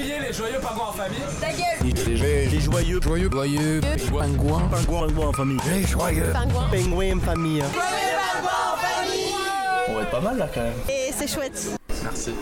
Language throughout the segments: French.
crier les joyeux pingouins en famille. Ta gueule. Les, les joyeux, joyeux, Joyeux. Pingouins, pingouins, pingouins en famille. Les joyeux. Pingouin Pingouins en famille. On va être pas mal là quand même. Et c'est chouette. Merci.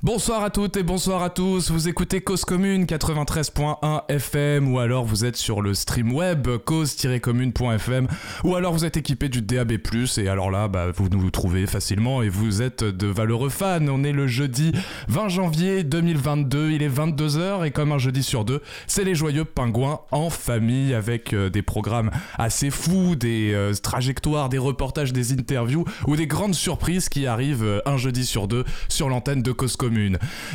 Bonsoir à toutes et bonsoir à tous, vous écoutez Cause Commune 93.1 FM ou alors vous êtes sur le stream web cause-commune.fm ou alors vous êtes équipé du DAB+, et alors là bah, vous nous trouvez facilement et vous êtes de valeureux fans. On est le jeudi 20 janvier 2022, il est 22h et comme un jeudi sur deux, c'est les joyeux pingouins en famille avec euh, des programmes assez fous, des euh, trajectoires, des reportages, des interviews ou des grandes surprises qui arrivent euh, un jeudi sur deux sur l'antenne de Cause Commune.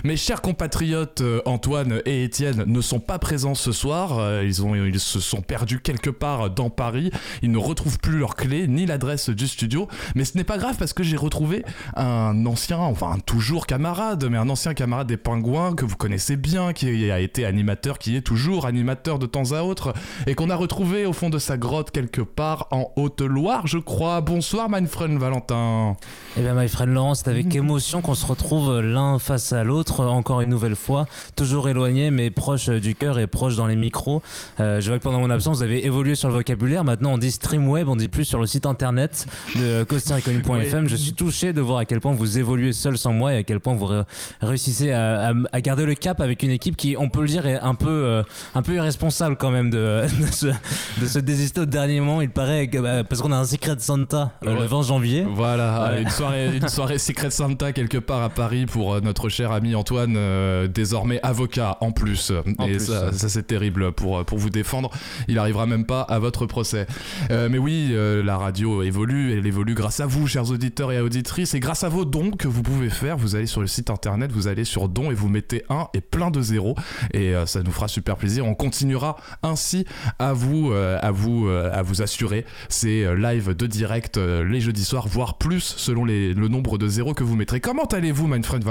Mes chers compatriotes euh, Antoine et Étienne ne sont pas présents ce soir. Euh, Ils, ont, ils se sont perdus quelque part dans Paris. Ils ne retrouvent plus leur clé ni l'adresse du studio. Mais ce n'est pas grave parce que j'ai retrouvé un ancien, enfin un toujours camarade, mais un ancien camarade des Pingouins que vous connaissez bien, qui a été animateur, qui est toujours animateur de temps à autre, et qu'on a retrouvé au fond de sa grotte quelque part en Haute-Loire, je crois. Bonsoir, mein Freund Valentin. Eh bien, my friend Laurent, c'est avec émotion qu'on se retrouve l'un face à l'autre, encore une nouvelle fois, toujours éloigné, mais proche du cœur et proche dans les micros. Euh, je vois que pendant mon absence, vous avez évolué sur le vocabulaire. Maintenant, on dit stream web, on dit plus sur le site internet de costariconie.fm. Je suis touché de voir à quel point vous évoluez seul sans moi et à quel point vous ré- réussissez à, à- à garder le cap avec une équipe qui, on peut le dire, est un peu, euh, un peu irresponsable quand même de, de, se, de se désister au dernier moment. Il paraît que, bah, parce qu'on a un Secret Santa euh, le Ouais. 20 janvier. Voilà, Ouais. une soirée, une soirée Secret Santa quelque part à Paris pour euh, notre cher ami Antoine, euh, désormais avocat en plus. En et plus, ça, c'est terrible pour, pour vous défendre. Il arrivera même pas à votre procès. Euh, mais oui, euh, la radio évolue, elle évolue grâce à vous, chers auditeurs et auditrices, et grâce à vos dons que vous pouvez faire. Vous allez sur le site internet, vous allez sur dons et vous mettez un et plein de zéros, et ça nous fera super plaisir. On continuera ainsi à vous, à vous, à vous assurer ces lives de direct les jeudis soirs, voire plus selon les- le nombre de zéros que vous mettrez. Comment allez-vous, mein friend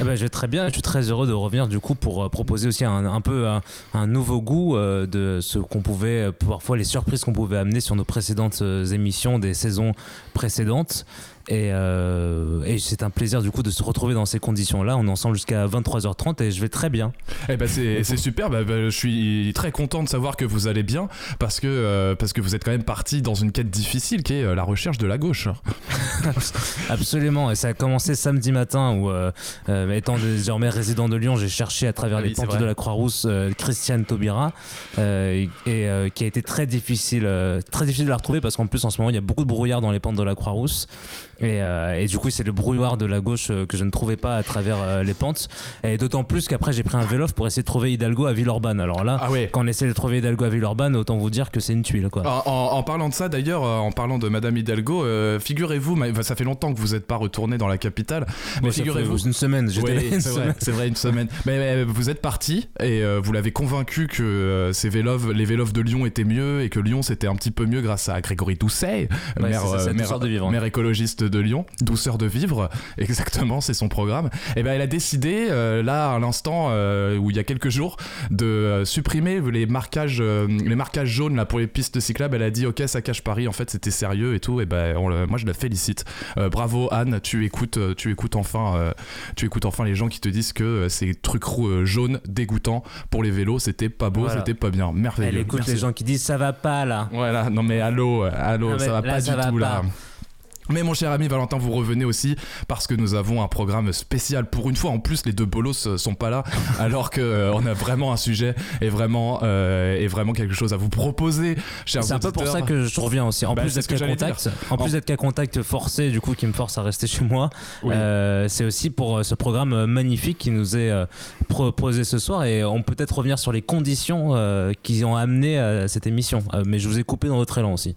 Eh ben, je vais très bien, je suis très heureux de revenir du coup pour euh, proposer aussi un, peu un, nouveau goût euh, de ce qu'on pouvait, euh, parfois les surprises qu'on pouvait amener sur nos précédentes émissions des saisons précédentes. Et, euh, et c'est un plaisir du coup de se retrouver dans ces conditions-là. On est ensemble jusqu'à 23h30 et je vais très bien. Eh ben c'est c'est super. Bah, bah, je suis très content de savoir que vous allez bien parce que euh, parce que vous êtes quand même parti dans une quête difficile qui est euh, la recherche de la gauche. Absolument, et ça a commencé samedi matin où, euh, étant désormais résident de Lyon, j'ai cherché à travers Ah les oui, vrai. de la Croix-Rousse Christiane Taubira, et qui a été très difficile, très difficile de la retrouver parce qu'en plus en ce moment il y a beaucoup de brouillard dans les pentes de la Croix-Rousse, et, euh, et du coup c'est le brouillard de la gauche euh, que je ne trouvais pas à travers euh, les pentes, et d'autant plus qu'après j'ai pris un vélo pour essayer de trouver Hidalgo à Villeurbanne. Alors là, Ah ouais. quand on essaie de trouver Hidalgo à Villeurbanne, autant vous dire que c'est une tuile quoi. En, en- en parlant de ça, d'ailleurs, en parlant de Madame Hidalgo, figurez-vous, enfin, ça fait longtemps que vous n'êtes pas retourné dans la capitale, mais figurez-vous. une semaine, j'étais c'est vrai, une semaine. Mais, mais vous êtes parti et vous l'avez convaincu que ces vélos, les vélos de Lyon étaient mieux et que Lyon c'était un petit peu mieux grâce à Grégory Doucet, Ouais, maire, ça, maire- vivre. maire écologiste de Lyon, douceur de vivre, exactement, c'est son programme. Et ben elle a décidé euh, là à l'instant euh, où il y a quelques jours de euh, supprimer les marquages, euh, les marquages jaunes là pour les pistes cyclables. Elle a dit ok ça cache Paris, en fait c'était sérieux et tout. Et ben on le- moi je la félicite. Euh, bravo Anne, tu écoutes, tu écoutes enfin, euh, tu écoutes enfin les gens qui te disent que euh, ces trucs euh, jaunes dégoûtants pour les vélos c'était pas beau, Voilà. c'était pas bien. Merveilleux. Elle écoute Merci. les gens qui disent ça va pas là. Voilà, non mais allô, allô, Non, mais ça va là, pas ça du va tout là. Mais mon cher ami Valentin, vous revenez aussi parce que nous avons un programme spécial. Pour une fois, en plus, les deux bolos euh, sont pas là, alors que euh, on a vraiment un sujet et vraiment euh, et vraiment quelque chose à vous proposer, chers C'est un peu pour ça que je reviens aussi. En Bah, plus d'être qu'à contact, en plus d'être qu'à contact forcé, du coup, qui me force à rester chez moi. Oui. euh, c'est aussi pour ce programme magnifique qui nous est proposé ce soir et on peut peut-être revenir sur les conditions qui ont amené à cette émission. Mais je vous ai coupé dans votre élan aussi.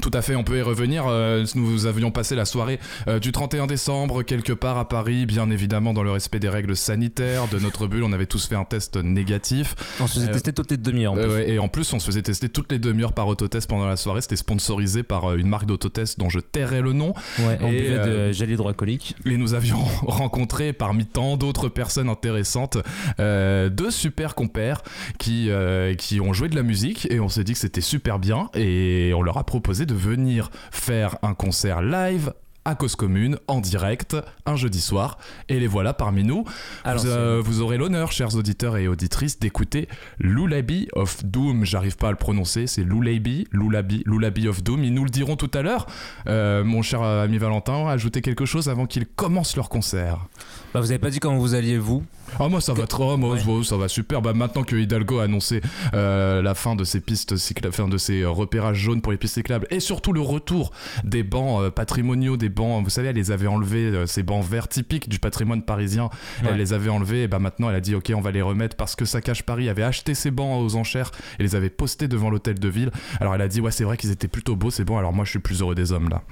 Tout à fait, on peut y revenir. Euh, nous avions passé la soirée euh, du 31 décembre quelque part à Paris, bien évidemment dans le respect des règles sanitaires de notre bulle. On avait tous fait un test négatif. On se faisait Euh, tester toutes les demi-heures. Euh, et en plus, on se faisait tester toutes les demi-heures par autotest pendant la soirée. C'était sponsorisé par une marque d'autotest dont je tairai le nom. Ouais, on et, buvait euh, de gel hydroalcoolique. Et nous avions rencontré parmi tant d'autres personnes intéressantes deux super compères qui, qui ont joué de la musique et on s'est dit que c'était super bien et on leur a proposé de venir faire un concert live à cause commune en direct un jeudi soir. Et les voilà parmi nous. Alors, vous, euh, vous aurez l'honneur, chers auditeurs et auditrices, d'écouter Lullaby of Doom. J'arrive pas à le prononcer, c'est Lullaby, Lullaby, Lullaby of Doom. Ils nous le diront tout à l'heure. Euh, mon cher ami Valentin, ajoutez quelque chose avant qu'ils commencent leur concert. Bah, vous avez pas dit comment vous alliez vous Ah moi ça va trop, moi Ouais. ça va super. Bah maintenant que Hidalgo a annoncé euh, la fin de ses pistes cyclables, fin de ses euh, repérages jaunes pour les pistes cyclables et surtout le retour des bancs euh, patrimoniaux, des bancs, vous savez, elle les avait enlevés, euh, ces bancs verts typiques du patrimoine parisien. Ouais. Elle les avait enlevés et bah maintenant elle a dit ok on va les remettre parce que Saccage Paris avait acheté ces bancs aux enchères et les avait postés devant l'hôtel de ville. Alors elle a dit ouais c'est vrai qu'ils étaient plutôt beaux, c'est bon. Alors moi je suis plus heureux des hommes là.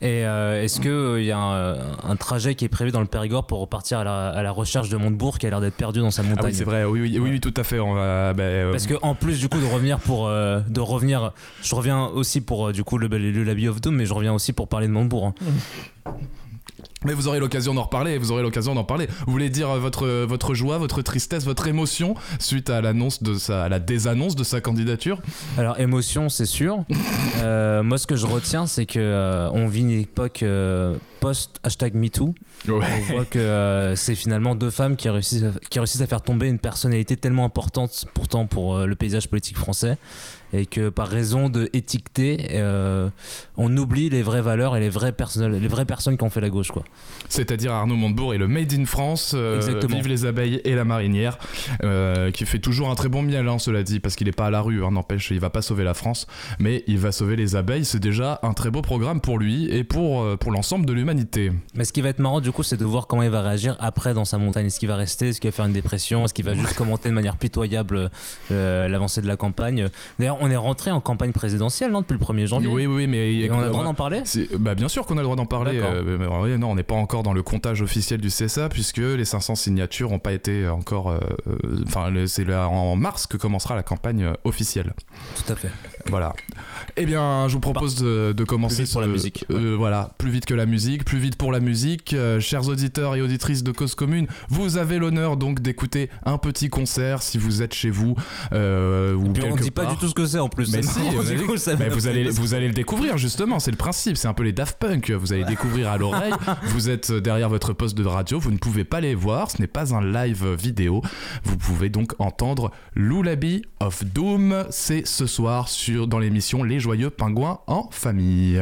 Et euh, est-ce qu'il y a un, un trajet qui est prévu dans le Périgord pour repartir à la, à la recherche de Montebourg qui a l'air d'être perdu dans sa montagne Ah oui c'est vrai, oui oui, oui oui, tout à fait. On va, bah, euh, Parce que en plus du coup de revenir pour euh, de revenir, je reviens aussi pour euh, du coup le, le, le Laby of Doom, mais je reviens aussi pour parler de Montebourg. hein. Mais vous aurez l'occasion d'en reparler, vous aurez l'occasion d'en parler. Vous voulez dire euh, votre, votre joie, votre tristesse, votre émotion suite à l'annonce de sa, à la désannonce de sa candidature? Alors émotion, c'est sûr. Euh, moi, ce que je retiens, c'est que euh, on vit une époque euh, post hashtag MeToo. On voit que euh, c'est finalement deux femmes qui réussissent, à, qui réussissent à faire tomber une personnalité tellement importante pourtant pour euh, le paysage politique français et que par raison de étiqueter, euh, on oublie les vraies valeurs et les vraies, personnes, les vraies personnes qui ont fait la gauche. Quoi. C'est-à-dire Arnaud Montebourg et le Made in France. Vive les abeilles et la marinière, qui fait toujours un très bon miel, hein, cela dit, parce qu'il n'est pas à la rue, hein, n'empêche, il va pas sauver la France, mais il va sauver les abeilles, c'est déjà un très beau programme pour lui et pour, pour l'ensemble de l'humanité. Mais ce qui va être marrant du coup, c'est de voir comment il va réagir après dans sa montagne. Est-ce qu'il va rester? Est-ce qu'il va faire une dépression? Est-ce qu'il va juste commenter de manière pitoyable euh, l'avancée de la campagne? D'ailleurs, on est rentré en campagne présidentielle, non, depuis le 1er janvier Oui, oui, mais... Et on a le droit d'en parler? Bah bien sûr qu'on a le droit d'en parler. Euh, non, on n'est pas encore dans le comptage officiel du CSA puisque les 500 signatures n'ont pas été encore. euh, euh, Enfin, le- c'est en mars que commencera la campagne euh, officielle. Tout à fait. Voilà. Eh bien, je vous propose de, de commencer vite pour la musique, euh, voilà, plus vite que la musique, plus vite pour la musique. Chers auditeurs et auditrices de Cause Commune, vous avez l'honneur donc d'écouter un petit concert si vous êtes chez vous euh, ou Puis on quelque dit pas du tout ce que c'est en plus. Mais si, vous allez- coup, ça mais m'a vous fait allez, plaisir. vous allez le découvrir justement, c'est le principe, c'est un peu les Daft Punk, vous allez découvrir à l'oreille, vous êtes derrière votre poste de radio, vous ne pouvez pas les voir, ce n'est pas un live vidéo, vous pouvez donc entendre Lullaby of Doom, c'est ce soir sur, dans l'émission Les Joyeux Pingouins en famille.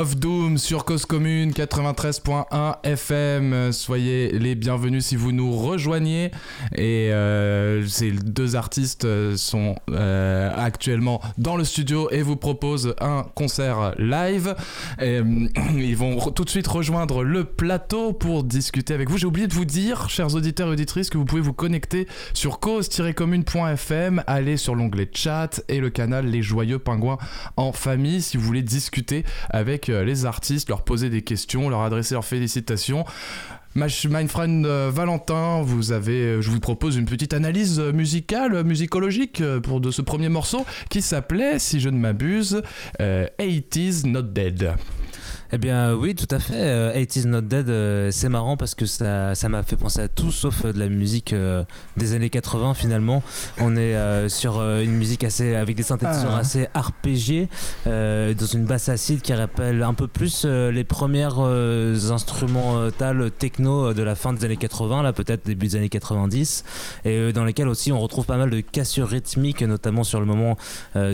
Of Sur Cause Commune 93.1 FM. Soyez les bienvenus si vous nous rejoignez. Et euh, ces deux artistes sont euh, actuellement dans le studio et vous proposent un concert live. Euh, ils vont tout de suite rejoindre le plateau pour discuter avec vous. J'ai oublié de vous dire, chers auditeurs et auditrices, que vous pouvez vous connecter sur cause-commune.fm, aller sur l'onglet chat et le canal Les Joyeux Pingouins en famille si vous voulez discuter avec les artistes, leur poser des questions, leur adresser leurs félicitations. My friend euh, Valentin, vous avez, euh, je vous propose une petite analyse euh, musicale, musicologique pour de ce premier morceau qui s'appelait, si je ne m'abuse, euh, 80s Not Dead. Eh bien oui, tout à fait. Euh, 80s Not Dead, euh, c'est marrant parce que ça ça m'a fait penser à tout sauf euh, de la musique des années 80 finalement. On est sur une musique assez avec des synthétiseurs Ah. assez arpégiés, euh, dans une basse acide qui rappelle un peu plus les premières instrumentales techno de la fin des années 80, là peut-être début des années 90, et dans lesquelles aussi on retrouve pas mal de cassures rythmiques, notamment sur le moment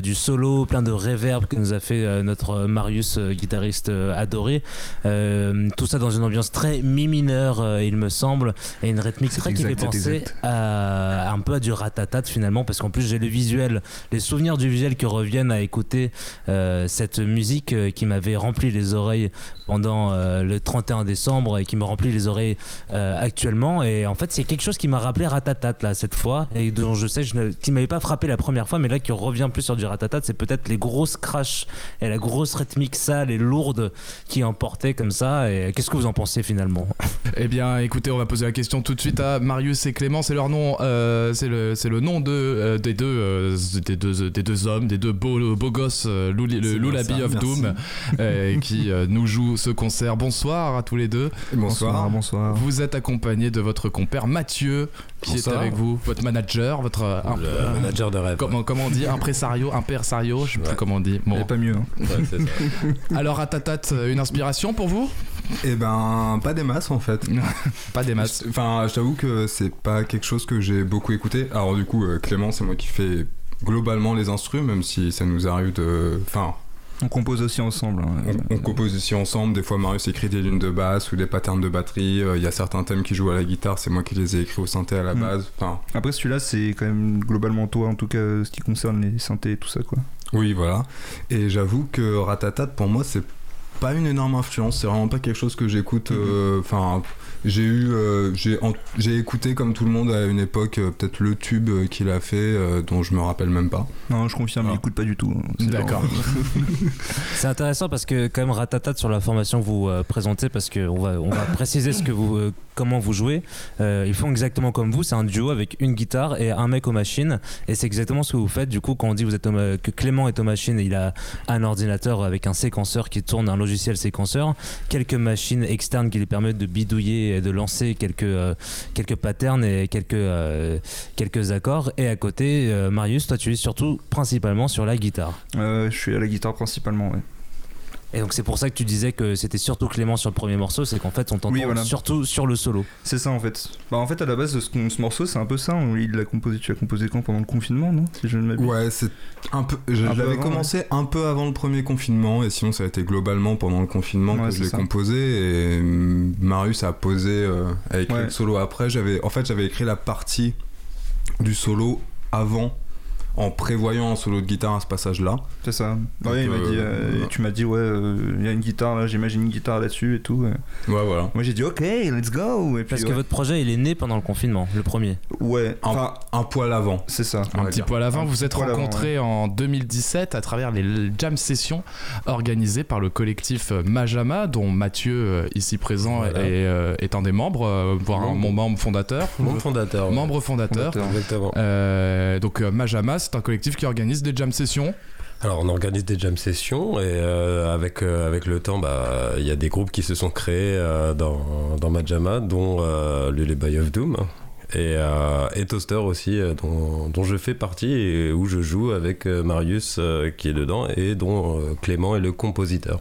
du solo, plein de reverb que nous a fait notre Marius, guitariste euh, adoré. Euh, tout ça dans une ambiance très mi mineure, euh, il me semble, et une rythmique très qui exact, fait c'est penser à un peu à du ratatat finalement, parce qu'en plus j'ai le visuel, les souvenirs du visuel qui reviennent à écouter euh, cette musique qui m'avait rempli les oreilles pendant le 31 décembre et qui me remplit les oreilles actuellement. Et en fait, c'est quelque chose qui m'a rappelé Ratatat là cette fois et dont je sais je ne- qui m'avait pas frappé la première fois, mais là qui revient plus sur du Ratatat, c'est peut-être les grosses crashs et la grosse rythmique sale et lourde qui emportait comme ça. Et qu'est-ce que vous en pensez finalement? Eh bien, écoutez, on va poser la question tout de suite à Marius et Clément. C'est leur nom, euh, c'est le, c'est le nom de, euh, des, deux, euh, des, deux, des deux hommes, des deux beaux, beaux gosses, euh, le Lullaby ça, of merci. Doom, euh, qui euh, nous joue ce concert. Bonsoir à tous les deux. Bonsoir, bonsoir. Vous êtes accompagné de votre compère Mathieu, qui Bonsoir. est avec vous, votre manager, votre euh, Le manager de rêve. comment, comment on dit, impresario, impersario, je sais plus Ouais. comment on dit. Bon. pas mieux. hein. Ouais, c'est ça. Alors, Atatat, euh, une inspiration pour vous? Eh ben, pas des masses en fait. Pas des masses. Enfin, je t'avoue que c'est pas quelque chose que j'ai beaucoup écouté. Alors, du coup, euh, Clément, c'est moi qui fais globalement les instrus, même si ça nous arrive de. Enfin, On compose aussi ensemble. hein. on, on compose aussi ensemble. Des fois, Marius écrit des lignes de basse ou des patterns de batterie. Euh, Il y a certains thèmes qui jouent à la guitare, c'est moi qui les ai écrits au synthé à la Mm. base. Enfin, Après, celui-là, c'est quand même globalement toi, en tout cas, ce qui concerne les synthés et tout ça, quoi. oui, voilà. Et j'avoue que Ratatat, pour moi, c'est pas une énorme influence. C'est vraiment pas quelque chose que j'écoute. euh, Enfin, j'ai eu, euh, j'ai en- j'ai écouté comme tout le monde à une époque euh, peut-être le tube euh, qu'il a fait, euh, dont je me rappelle même pas. Non, je confirme, Ah. il écoute pas du tout. hein. C'est D'accord. C'est intéressant parce que quand même Ratatat sur la formation que vous euh, présentez parce que on va on va préciser ce que vous euh, comment vous jouez. Euh, ils font exactement comme vous, c'est un duo avec une guitare et un mec aux machines et c'est exactement ce que vous faites. Du coup, quand on dit vous êtes que Clément est aux machines, il a un ordinateur avec un séquenceur qui tourne un logiciel séquenceur, quelques machines externes qui lui permettent de bidouiller de lancer quelques euh, quelques patterns et quelques euh, quelques accords et à côté euh, Marius, toi tu es surtout principalement sur la guitare. Je suis à la guitare principalement, ouais. Et donc c'est pour ça que tu disais que c'était surtout Clément sur le premier morceau, c'est qu'en fait on t'entend Oui, voilà. surtout sur le solo. C'est ça en fait. Bah en fait à la base ce, ce morceau c'est un peu ça. On- Il l'a composé. Tu l'as composé quand pendant le confinement non Si je ne m'abuse? Ouais, c'est un peu. je- avant, commencé un peu avant le premier confinement, et sinon ça a été globalement pendant le confinement Ouais, que je l'ai composé. Et hum, Marius a posé, euh, a écrit Ouais. le solo après. J'avais, en fait, j'avais écrit la partie du solo avant, en prévoyant un solo de guitare à ce passage-là. C'est ça. Donc, ouais, il m'a euh, dit. euh. Tu m'as dit ouais, euh, il y a une guitare là. J'imagine une guitare là-dessus et tout. ouais. Ouais, voilà. Moi j'ai dit ok, let's go. Et puis Parce que votre projet il est né pendant le confinement, le premier. ouais. Un, Enfin un poil avant. c'est ça. Un petit dire. poil avant, Un vous êtes rencontrés en 2017 à travers les jam sessions organisées par le collectif Majama, dont Mathieu, ici présent, Voilà. est, euh, est un des membres, euh, voire un- Membre. mon membre fondateur. Mon fondateur. Membre fondateur. Fondateur. Exactement. Euh, donc Majama, c'est un collectif qui organise des jam sessions. Alors on organise des jam sessions et euh, avec, euh, avec le temps, bah, il y a des groupes qui se sont créés euh, dans, dans Majama, dont euh, Lullaby of Doom et, euh, et Toaster aussi, euh, dont, dont je fais partie et où je joue avec euh, Marius euh, qui est dedans et dont euh, Clément est le compositeur.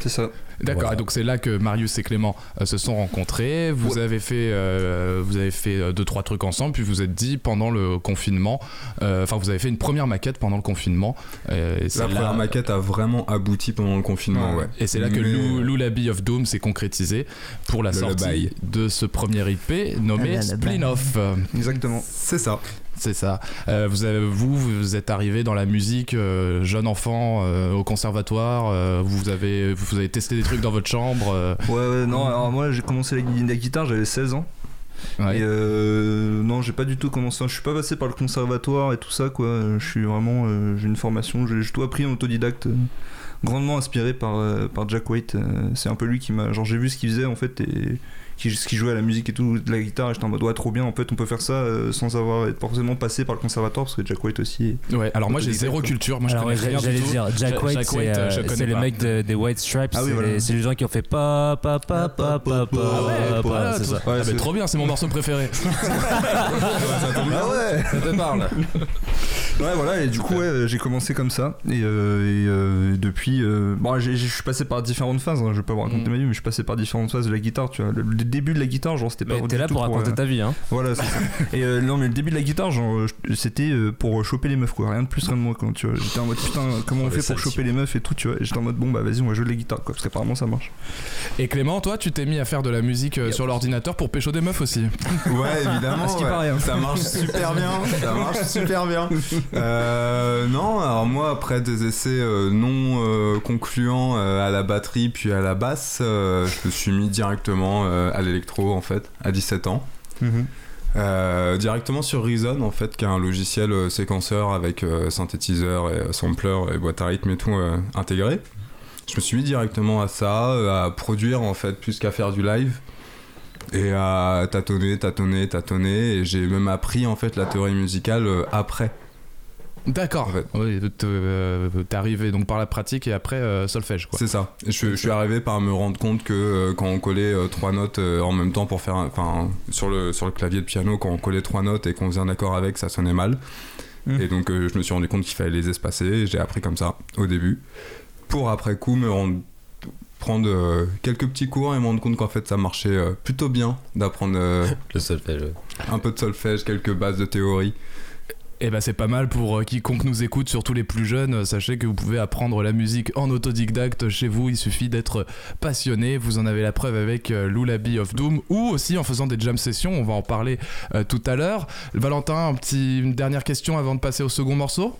C'est ça. D'accord, Voilà. et donc c'est là que Marius et Clément euh, se sont rencontrés. Vous avez fait, euh, vous avez fait euh, deux trois trucs ensemble, puis vous vous êtes dit pendant le confinement, euh, enfin vous avez fait une première maquette pendant le confinement. et La là- première maquette a vraiment abouti pendant le confinement, Ouais. ouais. Et c'est là que Mais- Lou, Lullaby of Doom s'est concrétisé pour la Le sortie Lullaby. de ce premier IP nommé Ah. Splin-Off. Exactement. C'est ça. C'est ça. Euh, vous, avez, vous, vous êtes arrivé dans la musique euh, jeune enfant euh, au conservatoire. vous avez, vous avez testé des trucs dans votre chambre. Ouais, ouais, non, alors moi j'ai commencé la, gui- la guitare, j'avais 16 ans. ouais. Et non, j'ai pas du tout commencé. Je suis pas passé par le conservatoire et tout ça, quoi. Je suis vraiment. j'ai une formation, j'ai tout appris en autodidacte. grandement inspiré par, par Jack White. c'est un peu lui qui m'a. Genre, j'ai vu ce qu'il faisait en fait et qui, ce qu'il jouait à la musique et tout, de la guitare. Et j'étais en mode, ouais, trop bien. En fait, on peut faire ça euh, sans avoir être forcément passé par le conservatoire parce que Jack White aussi. Ouais, alors moi j'ai zéro quoi. culture. Moi je Alors, connais rien j'allais dire, Jack Ja- White, Jack c'est White, euh, je connais c'est les pas. mecs de- des White Stripes. Ah oui, c'est voilà. les- c'est les gens qui ont fait pa pa pa pa pa pa. Ah ouais, voilà, c'est ça. Ouais, ah, bah, c'est- trop bien, c'est mon morceau préféré. Ah ouais Ça te parle Ouais, voilà, et du coup, ouais, j'ai commencé comme ça. Et, euh, et, euh, et depuis. euh, bon, j'ai- je suis passé par différentes phases, hein, je vais pas vous raconter Mhm. ma vie, mais je suis passé par différentes phases de la guitare, tu vois. Le, le début de la guitare, genre, c'était pas. Mais t'es là pour raconter euh, ta vie, hein. Voilà, c'est ça. Et euh, non, mais le début de la guitare, genre, euh, c'était pour choper les meufs, quoi. Rien de plus, rien de moins, quoi. Tu vois, j'étais en mode putain, comment on Oh, fait pour choper les meufs et tout, tu vois. J'étais en mode bon, bah vas-y, on va jouer de la guitare, quoi. Parce qu'apparemment, ça marche. Et Clément, toi, tu t'es mis à faire de la musique sur l'ordinateur pour pécho des meufs aussi. Ouais, évidemment. À ce qui ouais. paraît, hein. Ça marche super bien. Ça marche super bien. Euh, non, alors moi, après des essais euh, non euh, concluants euh, à la batterie puis à la basse, euh, je me suis mis directement euh, à l'électro en fait, à 17 ans. Euh, directement sur Reason en fait, qui est un logiciel euh, séquenceur avec euh, synthétiseur et sampler et boîte à rythme et tout intégré. Je me suis mis directement à ça, à produire en fait, plus qu'à faire du live. Et à tâtonner, tâtonner, tâtonner. Et j'ai même appris en fait la théorie musicale après. D'accord. En fait. Oui, t- euh, t'es arrivé donc par la pratique et après euh, solfège. C'est ça. Et je, je suis arrivé par me rendre compte que euh, quand on collait euh, trois notes euh, en même temps pour faire, enfin sur le sur le clavier de piano, quand on collait trois notes et qu'on faisait un accord avec, ça sonnait mal. Mm. Et donc euh, je me suis rendu compte qu'il fallait les espacer. et J'ai appris comme ça au début, pour après coup me rendre prendre euh, quelques petits cours et me rendre compte qu'en fait ça marchait euh, plutôt bien d'apprendre euh, Le solfège. un peu de solfège, quelques bases de théorie. Et ben c'est pas mal pour euh, quiconque nous écoute, surtout les plus jeunes. Sachez que vous pouvez apprendre la musique en autodidacte chez vous. Il suffit d'être passionné. Vous en avez la preuve avec euh, Lullaby of Doom ou aussi en faisant des jam sessions. On va en parler euh, tout à l'heure. Valentin, une dernière question avant de passer au second morceau?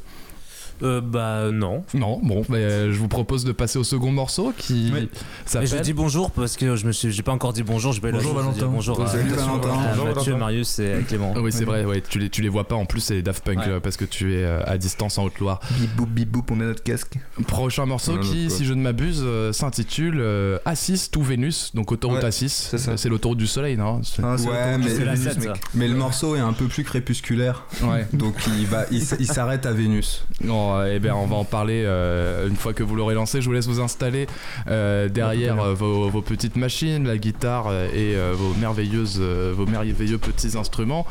Euh, bah non. Non, bon, ben, euh, je vous propose de passer au second morceau qui Oui. Mais s'appelle. je dis bonjour parce que je me suis, j'ai pas encore dit bonjour. Je vais Bonjour, Valentin. Bonjour à, Salut, Valentin. à Bonjour, Mathieu. Marius et à Clément. Oui, c'est vrai, ouais, tu, les, tu les vois pas en plus, c'est Daft Punk Ouais. euh, parce que tu es euh, à distance en Haute-Loire. Bip boop, bip boop, on a notre casque. Prochain morceau qui, si je ne m'abuse, euh, s'intitule euh, A6 to Vénus, donc autoroute Ouais, A6. c'est. Euh, l'autoroute du soleil, non? Ah, Ouais, mais- C'est la Vénus, 7, mec. ça. Mais le morceau est un peu plus crépusculaire, Ouais. donc il va, il, s'arrête à Vénus. Bon, euh, eh bien, on va en parler euh, une fois que vous l'aurez lancé. Je vous laisse vous installer euh, derrière euh, vos, vos petites machines, la guitare et euh, vos merveilleuses, euh, vos merveilleux petits instruments.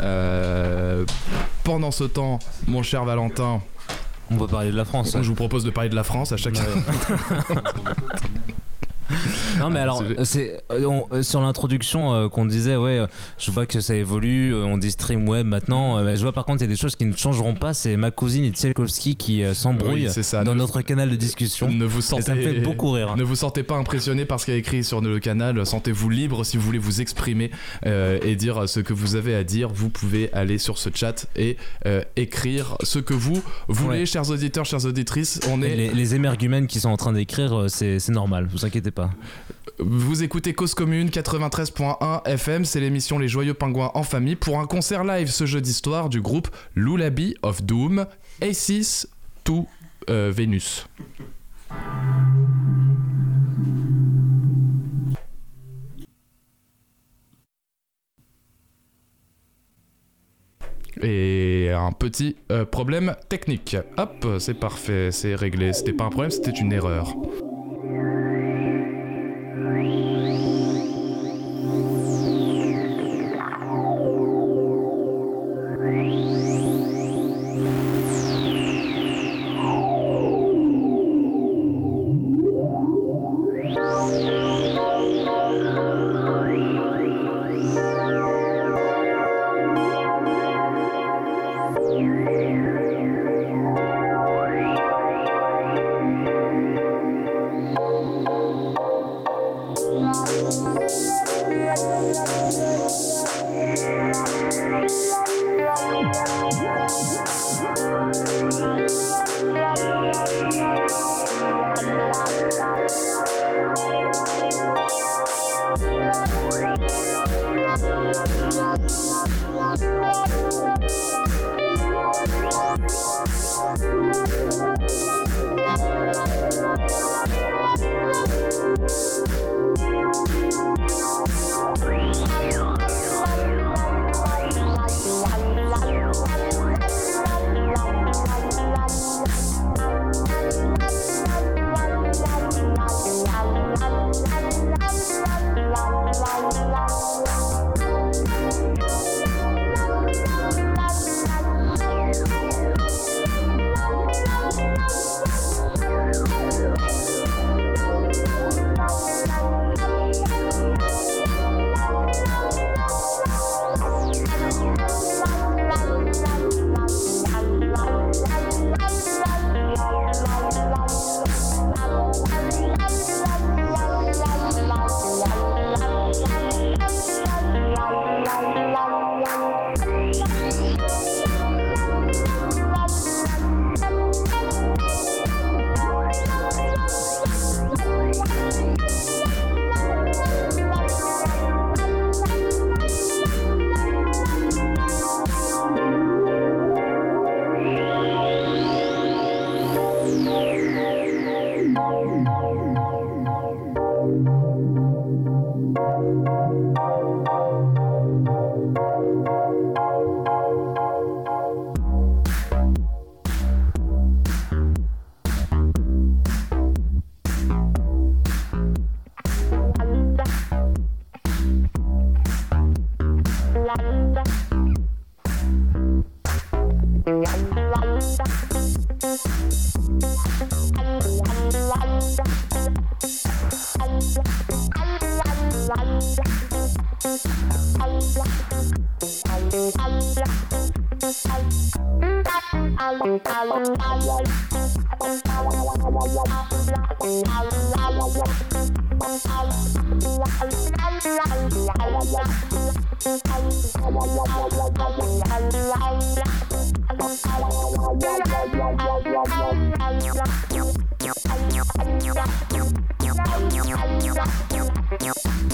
Euh, pendant ce temps, mon cher Valentin, On va parler de la France. je vous propose de parler de la France à chaque. Non mais alors C'est- euh, on- euh, sur l'introduction euh, qu'on disait ouais je vois que ça évolue euh, on dit stream web maintenant euh, je vois par contre il y a des choses qui ne changeront pas c'est ma cousine Itsielkowski qui euh, s'embrouille Oui, c'est ça. dans Ne- notre canal de discussion Ne vous et sentez, ça me fait beaucoup rire Ne vous sentez pas impressionné par ce qu'il y a écrit sur le canal. Sentez-vous libre si vous voulez vous exprimer euh, et dire ce que vous avez à dire. Vous pouvez aller sur ce chat et euh, écrire ce que vous voulez, chers auditeurs, chères auditrices. On Et est. les, les émergumènes qui sont en train d'écrire euh, c'est c'est normal vous inquiétez pas Vous écoutez Cause Commune 93.1 FM. C'est l'émission Les Joyeux Pingouins en famille pour un concert live ce jeudi soir du groupe Lullaby of Doom, A6 to euh, Vénus. Et un petit euh, problème technique. Hop, c'est parfait, c'est réglé. C'était pas un problème, c'était une erreur.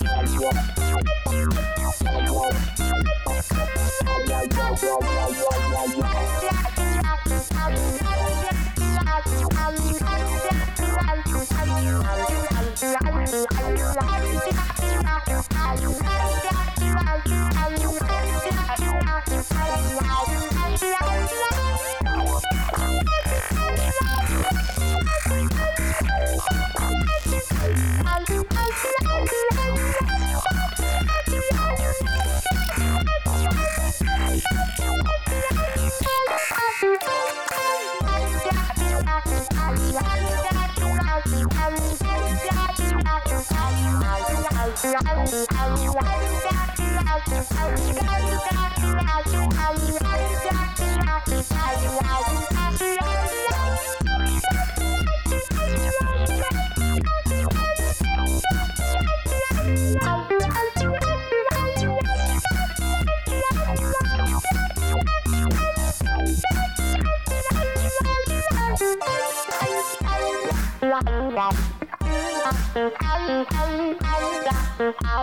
Are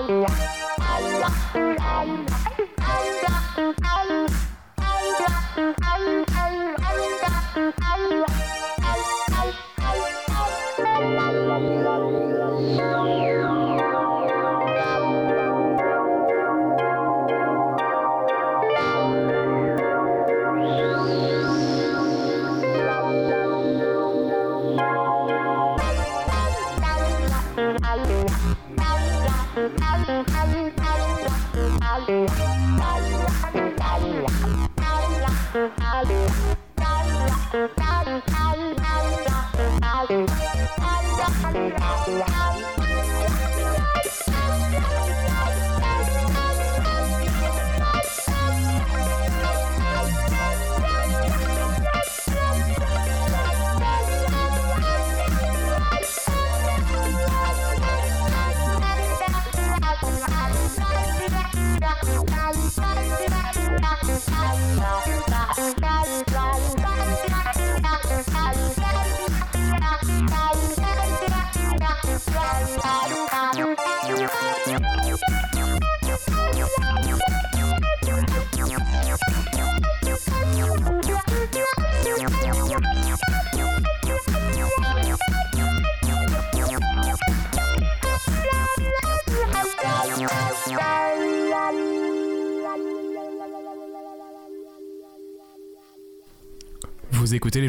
Yeah. Bye.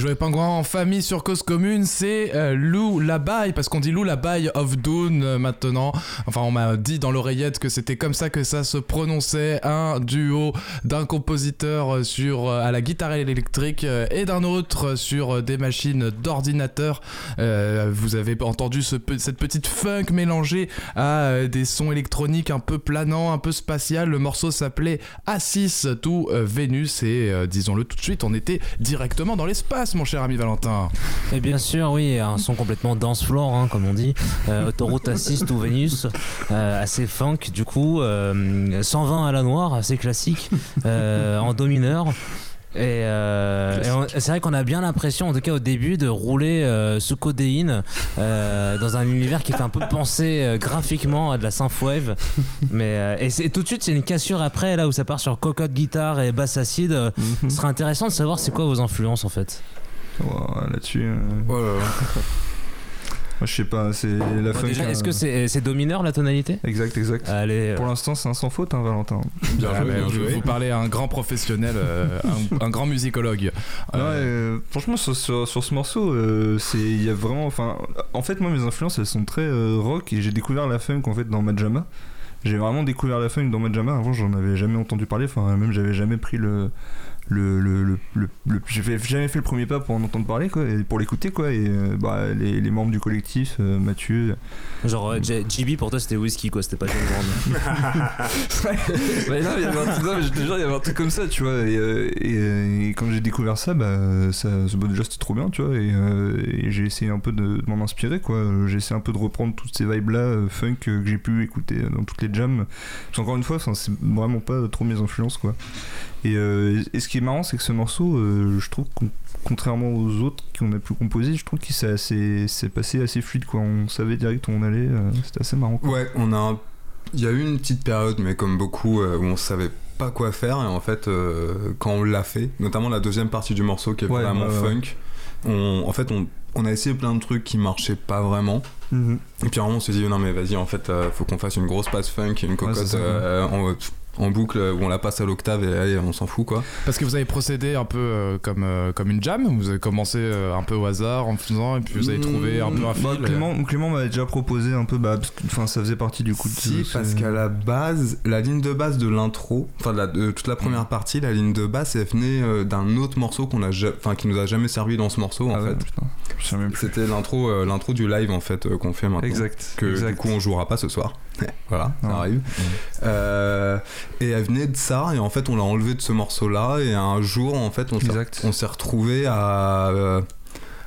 Joyeux Pingouins en famille sur Cause Commune, c'est euh, Lou Labaille, parce qu'on dit Lou Labaille of Dune euh, maintenant. Enfin, on m'a dit dans l'oreillette que c'était comme ça que ça se prononçait. Un duo d'un compositeur euh, sur, à la guitare électrique et d'un autre sur des machines d'ordinateur. Vous avez entendu cette petite funk mélangée à des sons électroniques un peu planants, un peu spatial. Le morceau s'appelait Assis to euh, Vénus et disons-le tout de suite, on était directement dans l'espace, mon cher ami Valentin. Et bien sûr, oui, un son complètement dance floor, hein, comme on dit. Euh, autoroute Assist ou Vénus, euh, assez funk du coup. euh, 120 à la noire, assez classique, euh, en do mineur. Et, euh, c'est vrai qu'on a bien l'impression, en tout cas au début, de rouler euh, sous codéine euh, dans un univers qui fait un peu penser euh, graphiquement à de la synthwave. Mais euh, et tout de suite, c'est une cassure après là où ça part sur cocotte guitare et basse acide. Euh. Ce serait intéressant de savoir c'est quoi vos influences en fait. Là-dessus, euh, Oh là là. moi je sais pas, c'est la Bon, déjà, Est-ce euh, que c'est c'est do mineur la tonalité? Exact, exact. Allez. Pour l'instant, c'est un sans faute, hein, Valentin. Bien Ah, joué, mais bien vous, joué. vous parlez à un grand professionnel, euh, un, un grand musicologue. Ouais, Euh, euh, franchement, sur, sur, sur ce morceau, euh, c'est il y a vraiment. Enfin, en fait, moi, mes influences, elles sont très euh, rock et j'ai découvert la funk en fait dans Majama. J'ai vraiment découvert la funk dans Majama. Avant, j'en avais jamais entendu parler. Enfin, même, j'avais jamais pris le. Le, le, le, le, le- j'avais jamais fait le premier pas pour en entendre parler quoi et pour l'écouter quoi et euh, bah, les, les membres du collectif euh, Mathieu Genre euh, JB pour toi c'était whisky quoi, c'était pas John Brown. Ouais, non, il y avait un truc, non, mais il y avait un truc comme ça, tu vois. Et, euh, et, et quand j'ai découvert ça, bah, ça, ça- bah, déjà c'était trop bien, tu vois. Et, et j'ai essayé un peu de, de m'en inspirer, quoi. J'ai essayé un peu de reprendre toutes ces vibes-là, euh, funk, que j'ai pu écouter dans toutes les jams. Parce qu'encore une fois, c'est vraiment pas trop mes influences, quoi. Et, euh, et ce qui est marrant, c'est que ce morceau, euh, je trouve contrairement aux autres qu'on a pu composer, je trouve qu'il s'est assez- c'est passé assez fluide, quoi. On savait direct où on allait, euh, c'était assez marrant. quoi. Ouais, on a. un- Il y a eu une petite période, mais comme beaucoup, euh, où on savait pas quoi faire. Et en fait, euh, quand on l'a fait, notamment la deuxième partie du morceau qui est Ouais, vraiment funk, on, en fait, on, on a essayé plein de trucs qui marchaient pas vraiment. Mhm. Et puis à un moment, on s'est dit, non, mais vas-y, en fait, faut qu'on fasse une grosse passe funk, une cocotte ça, ouais. en, en boucle où on la passe à l'octave et allez, on s'en fout, quoi. Parce que vous avez procédé un peu euh, comme, euh, comme une jam, vous avez commencé euh, un peu au hasard en faisant, et puis vous avez trouvé un peu un fil. Bah, Clément, Clément m'avait déjà proposé un peu, bah, enfin, ça faisait partie du coup de Si, ce- parce ce- qu'à la base, la ligne de base de l'intro, enfin de, toute la première partie, la ligne de base, elle venait euh, d'un autre morceau qu'on a, ja- enfin qui nous a jamais servi dans ce morceau en Ah fait. putain, je sais même plus. C'était l'intro, euh, l'intro du live en fait euh, qu'on fait maintenant. Exact. Que exact. du coup on jouera pas ce soir. voilà, ça Ouais. arrive. Euh, et elle venait de ça et en fait on l'a enlevé de ce morceau-là et un jour en fait on s'est Exact. on s'est retrouvé à, euh,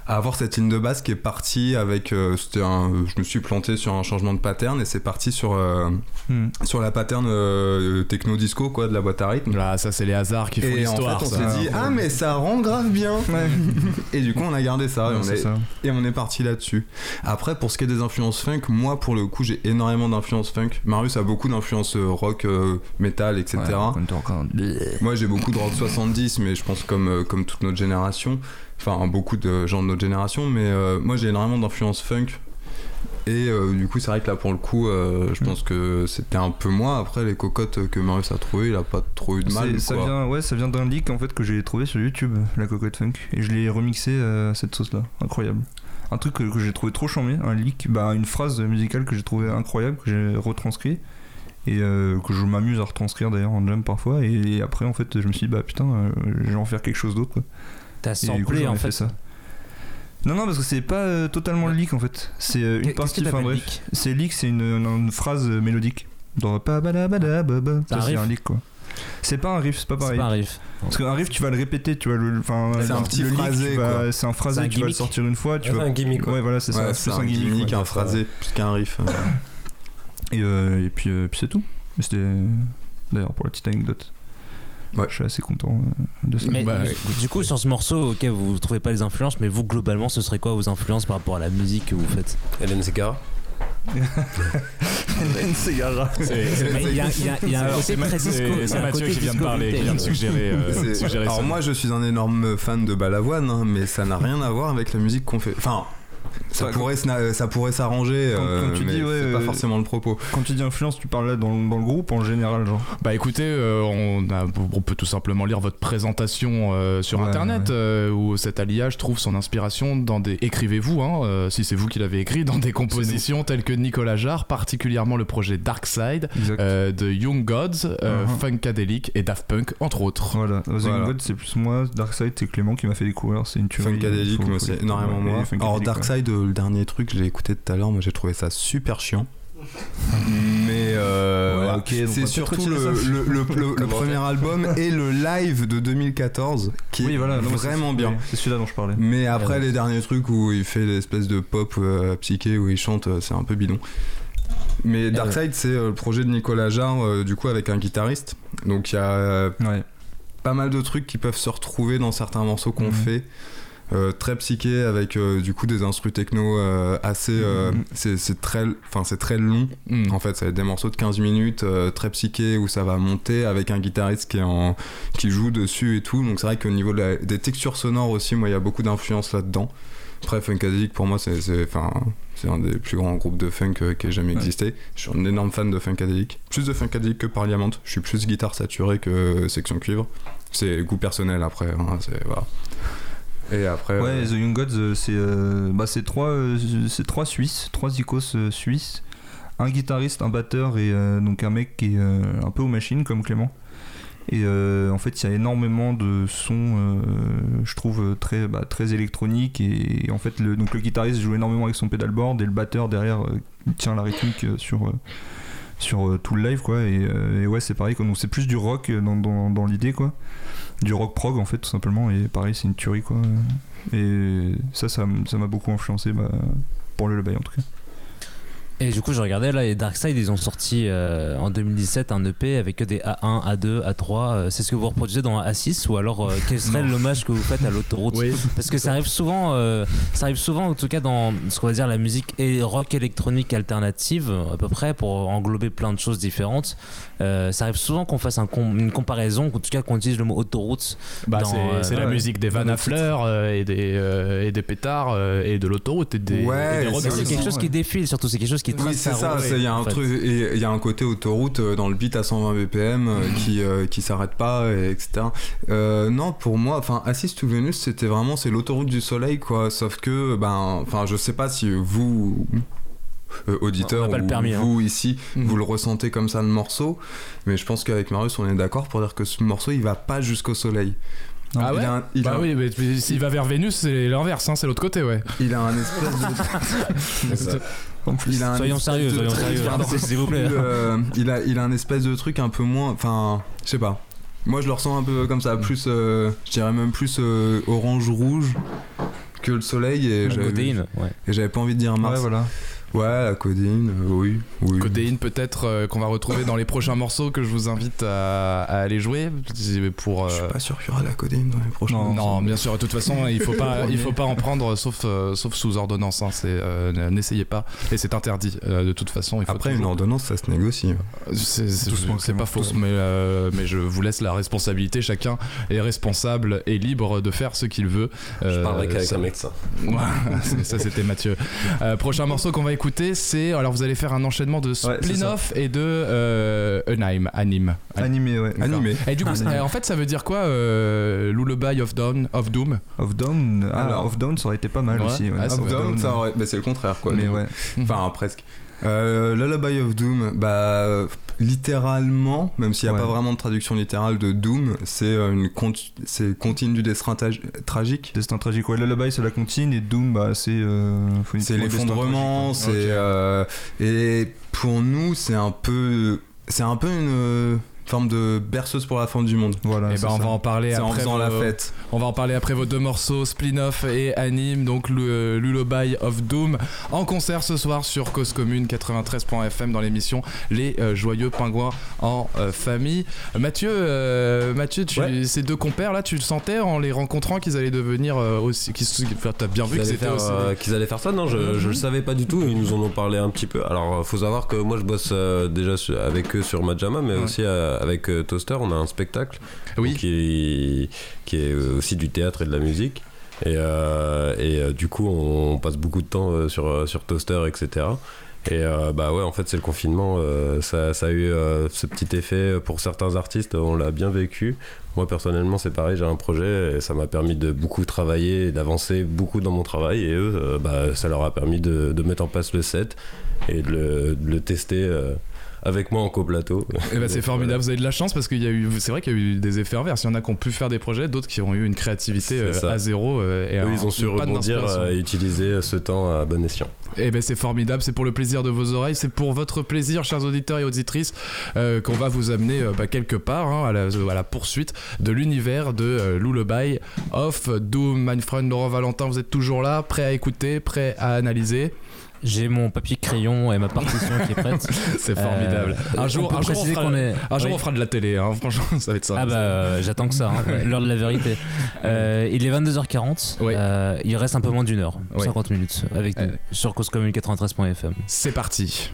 à avoir cette ligne de base qui est partie avec euh, c'était un, je me suis planté sur un changement de pattern et c'est parti sur euh, Hmm. sur la pattern euh, techno disco quoi de la boîte à rythme Là, ça, c'est les hasards qui font et en fait l'histoire. on ça. s'est dit ah mais ça rend grave bien Ouais. et du coup on a gardé ça, et, on est, ça. et on est parti là-dessus après pour ce qui est des influences funk moi pour le coup j'ai énormément d'influences funk Marius a beaucoup d'influences rock euh, metal etc moi j'ai beaucoup de rock 70 mais je pense comme, euh, comme toute notre génération enfin beaucoup de gens de notre génération mais euh, moi j'ai énormément d'influences funk et euh, du coup c'est vrai que là pour le coup euh, je pense que c'était un peu moi après les cocottes que Marius a trouvé il a pas trop eu de mal ça quoi. vient, ouais, ça vient d'un leak en fait que j'ai trouvé sur YouTube, la cocotte funk, et je l'ai remixé à cette sauce-là, incroyable. Un truc que, que j'ai trouvé trop chambé, un leak, bah, une phrase musicale que j'ai trouvé incroyable, que j'ai retranscrit, et euh, que je m'amuse à retranscrire d'ailleurs en jam parfois, et, après en fait je me suis dit bah putain, euh, je vais en faire quelque chose d'autre. T'as samplé en fait. ça. Non, non, parce que c'est pas euh, totalement le leak en fait. C'est euh, une partie, enfin bref. leak C'est leak, c'est une, une- une phrase euh, mélodique. Dans ba ba ba ba. C'est un Ça, c'est riff un leak quoi. C'est pas un riff, c'est pas C'est pareil. pas un riff. Parce qu'un riff, tu vas le répéter, tu vas le. Enfin, C'est un petit leak, phrasé. C'est un phrasé, C'est tu vas le sortir une fois, tu Ouais, vas. c'est un gimmick, quoi. Ouais, voilà, c'est ça. c'est un gimmick, un phrasé plus qu'un riff Et, euh, et puis, puis c'est tout. C'était. D'ailleurs, pour la petite anecdote. Ouais. Je suis assez content euh, de ça. Mais Bah, du coup, sur ce morceau, ok, vous trouvez pas les influences, mais vous, globalement, ce serait quoi vos influences par rapport à la musique que vous faites? Hélène Segarra Gara. Mais Il y a, il y a- il y a un côté C'est très disco. c'est- Mathieu qui vient de parler, qui vient de suggérer, euh, suggérer Alors ça. moi je suis un énorme fan de Balavoine, hein, mais ça n'a rien à voir avec la musique qu'on fait. Enfin, ça pourrait sna- ça pourrait s'arranger, Quand- euh, quand tu mais dis, ouais, c'est pas euh, forcément le propos. Quand tu dis influence, tu parles là dans, dans le groupe en général, genre. Bah écoutez, euh, on, a- on peut tout simplement lire votre présentation euh, sur Ouais, internet ouais. euh, où cet alliage trouve son inspiration dans des. Écrivez-vous, hein, euh, si c'est vous qui l'avez écrit, dans des compositions telles que Nicolas Jarre, particulièrement le projet Dark Side euh, de Young Gods, euh, Uh-huh. Funkadelic et Daft Punk, entre autres. Voilà, The Voilà. God, c'est plus moi, Darkseid, c'est Clément qui m'a fait découvrir, c'est une tuerie. Funkadelic, c'est énormément moi. Alors. Darkseid, euh, le dernier truc, je l'ai écouté tout à l'heure, moi j'ai trouvé ça super chiant. Mais euh, Ouais, c'est surtout le, premier album et le live de 2014 qui Oui, est non, vraiment bien. C'est celui-là dont je parlais. Mais après Ouais. les derniers trucs où il fait l'espèce de pop euh, psyché où il chante, c'est un peu bidon. Mais Darkseid c'est le projet de Nicolas Jarre euh, du coup avec un guitariste. Donc il y a Ouais. pas mal de trucs qui peuvent se retrouver dans certains morceaux qu'on Mhm. fait. Euh, très psyché avec euh, du coup des instrus techno euh, assez Mhm. c'est très enfin c'est très long. Hmm. en fait ça va être des morceaux de 15 minutes très psyché où ça va monter avec un guitariste qui est en qui joue dessus et tout. Donc c'est vrai qu'au niveau de la- des textures sonores aussi moi il y a beaucoup d'influence là-dedans. Après Funkadelic pour moi c'est c'est enfin c'est un des plus grands groupes de funk euh, qui ait jamais Ouais. existé. Je suis un énorme fan de Funkadelic plus de Funkadelic que Parliament je suis plus guitare saturée que section cuivre. C'est goût personnel après hein, c'est voilà et après Ouais, euh, The Young Gods, euh, c'est euh, bah, c'est trois, c'est trois Suisses, trois icos suisses, un guitariste, un batteur et euh, donc un mec qui est euh, un peu aux machines comme Clément. Et euh, en fait, il y a énormément de sons, je trouve, très, bah, très électroniques. Et, et en fait, le, donc le guitariste joue énormément avec son pedalboard et le batteur derrière tient la rythmique sur, sur tout le live. Quoi. Et, et ouais, c'est pareil. quoi. Donc c'est plus du rock dans, dans, dans l'idée. quoi du rock prog en fait tout simplement. Et pareil c'est une tuerie quoi. Et ça ça m'a beaucoup influencé bah, pour le Lullaby en tout cas Et du coup, je regardais là, et Darkseid, ils ont sorti euh, en 2017 un EP avec que des A1, A2, A3. euh, c'est ce que vous reproduisez dans A6 ou alors euh, quel serait l'hommage que vous faites à l'autoroute? Oui. Parce que ça arrive souvent, euh, ça arrive souvent en tout cas dans ce qu'on va dire la musique et rock électronique alternative à peu près pour englober plein de choses différentes. Euh, ça arrive souvent qu'on fasse un com- une comparaison, en tout cas qu'on utilise le mot autoroute. Bah, c'est euh, la ouais. musique des vannes à fleurs euh, et, des, euh, et des pétards euh, et de l'autoroute et des, Ouais, et des. C'est quelque chose qui défile surtout, c'est quelque chose qui Oui, trace c'est ça. Il y a un fait. truc, et il y a un côté autoroute euh, dans le beat à 120 BPM euh, qui euh, qui s'arrête pas, et etc. Euh, non, pour moi, enfin, Assist to Venus, c'était vraiment c'est l'autoroute du soleil, quoi. Sauf que, ben, enfin, je sais pas si vous euh, le ou permis, hein. vous ici Mhm. vous le ressentez comme ça le morceau mais je pense qu'avec Marius on est d'accord pour dire que ce morceau il va pas jusqu'au soleil Ah il ouais a un, il Bah a, oui, mais, mais s'il va vers Vénus, c'est l'inverse, hein, c'est l'autre côté, ouais. il a un espèce de il a un Soyons espèce sérieux, de soyons truc, sérieux, s'il vous plaît. Il, euh, il, a, il a un espèce de truc un peu moins. Enfin, je sais pas. Moi, je le ressens un peu comme ça. Plus, euh, je dirais même plus euh, orange-rouge que le soleil. Et j'avais, codéine, ouais. et j'avais pas envie de dire ouais Mars. voilà Ouais, la codéine, euh, oui. oui. Codéine peut-être euh, qu'on va retrouver dans les prochains morceaux que je vous invite à, à aller jouer pour. Je suis euh, pas sûr qu'il y aura de la codéine dans les prochains. Non, Non, bien sûr. De toute façon, il faut pas, il faut pas en prendre, sauf, euh, sauf sous ordonnance. hein, c'est, euh, n'essayez pas, et c'est interdit. euh, de toute façon, il faut Après, une ordonnance, ça se négocie. C'est, c'est- pas faux, mais, euh, mais je vous laisse la responsabilité. Chacun est responsable et libre de faire ce qu'il veut. Je Euh, parlerai qu'avec ça- un médecin. Ça c'était Mathieu. Euh, prochain morceau qu'on va écouter, c'est alors vous allez faire un enchaînement de c'est spin-off et de euh, Unheim, anime. animé ouais Animé. Et du coup, Animé. ça- en fait, ça veut dire quoi, euh, Lullaby of Dawn, of Doom? Off Down ah, Alors. Off Down ça aurait été pas mal Ouais. aussi ouais. Ah. Down, ça aurait- bah, c'est le contraire, quoi. mais ouais Enfin, presque. Euh, Lullaby of Doom, bah, littéralement, même s'il n'y a Ouais. pas vraiment de traduction littérale de Doom, c'est euh, une cont- c'est comptine du destin tragi- tragique. Destin tragique ouais Lullaby c'est la comptine et Doom bah c'est euh, C'est l'effondrement, c'est euh, et pour nous c'est un peu c'est un peu une forme de berceuse pour la fin du monde. voilà Et c'est ben on ça. va en parler C'est en après. faisant la vos- fête. On va en parler après vos deux morceaux, Spin-off et Anime, donc le Lullaby of Doom, en concert ce soir sur Cause Commune 93.fm dans l'émission Les euh, Joyeux Pingouins en euh, famille. Mathieu, euh, Mathieu tu, Ouais. ces deux compères là, tu le sentais en les rencontrant qu'ils allaient devenir euh, aussi. enfin, T'as bien vu Qu'ils allaient, faire, aussi. euh, qu'ils allaient faire ça Non, je, je le savais pas du tout. Ils nous en ont parlé un petit peu. Alors, euh, faut savoir que moi, je bosse euh, déjà avec eux sur Majama, mais Ouais. aussi euh, avec euh, Toaster. On a un spectacle Oui. qui, qui est euh, aussi du théâtre et de la musique. Et, euh, et euh, du coup, on, passe beaucoup de temps euh, sur, sur Toaster, etc. Et bah ouais, en fait, c'est le confinement. ça, ça a eu ce petit effet pour certains artistes. On l'a bien vécu. Moi, personnellement, c'est pareil. J'ai un projet et ça m'a permis de beaucoup travailler d'avancer beaucoup dans mon travail. Et eux, bah, ça leur a permis de, de mettre en place le set et de le, de le tester avec moi en coplateau. Et bah, c'est Donc, formidable, vous avez de la chance parce qu'il y a eu, c'est vrai qu'il y a eu des effets inverses. Il y en a qui ont pu faire des projets, d'autres qui ont eu une créativité C'est euh, à zéro. euh, et Eux, un- ils ont su rebondir euh, et utiliser ce temps à bon escient. Et ben c'est formidable, c'est pour le plaisir de vos oreilles, c'est pour votre plaisir, chers auditeurs et auditrices, euh, qu'on va vous amener bah, quelque part hein, à, la, à la poursuite de l'univers de euh, Lullaby of Doom. My friend Laurent Valentin, vous êtes toujours là, prêt à écouter, prêt à analyser. J'ai mon papier crayon et ma partition qui est prête. C'est formidable. Euh, un on jour, peut un jour, on fera, qu'on est- un jour Oui. on fera de la télé, hein, franchement, ça va être ça. Ah bah euh, j'attends que ça, hein, l'heure de la vérité. Euh, il est 22h40, Oui. euh, il reste un peu moins d'une heure, Oui. 50 minutes avec nous sur causecommune 93.fm. C'est parti.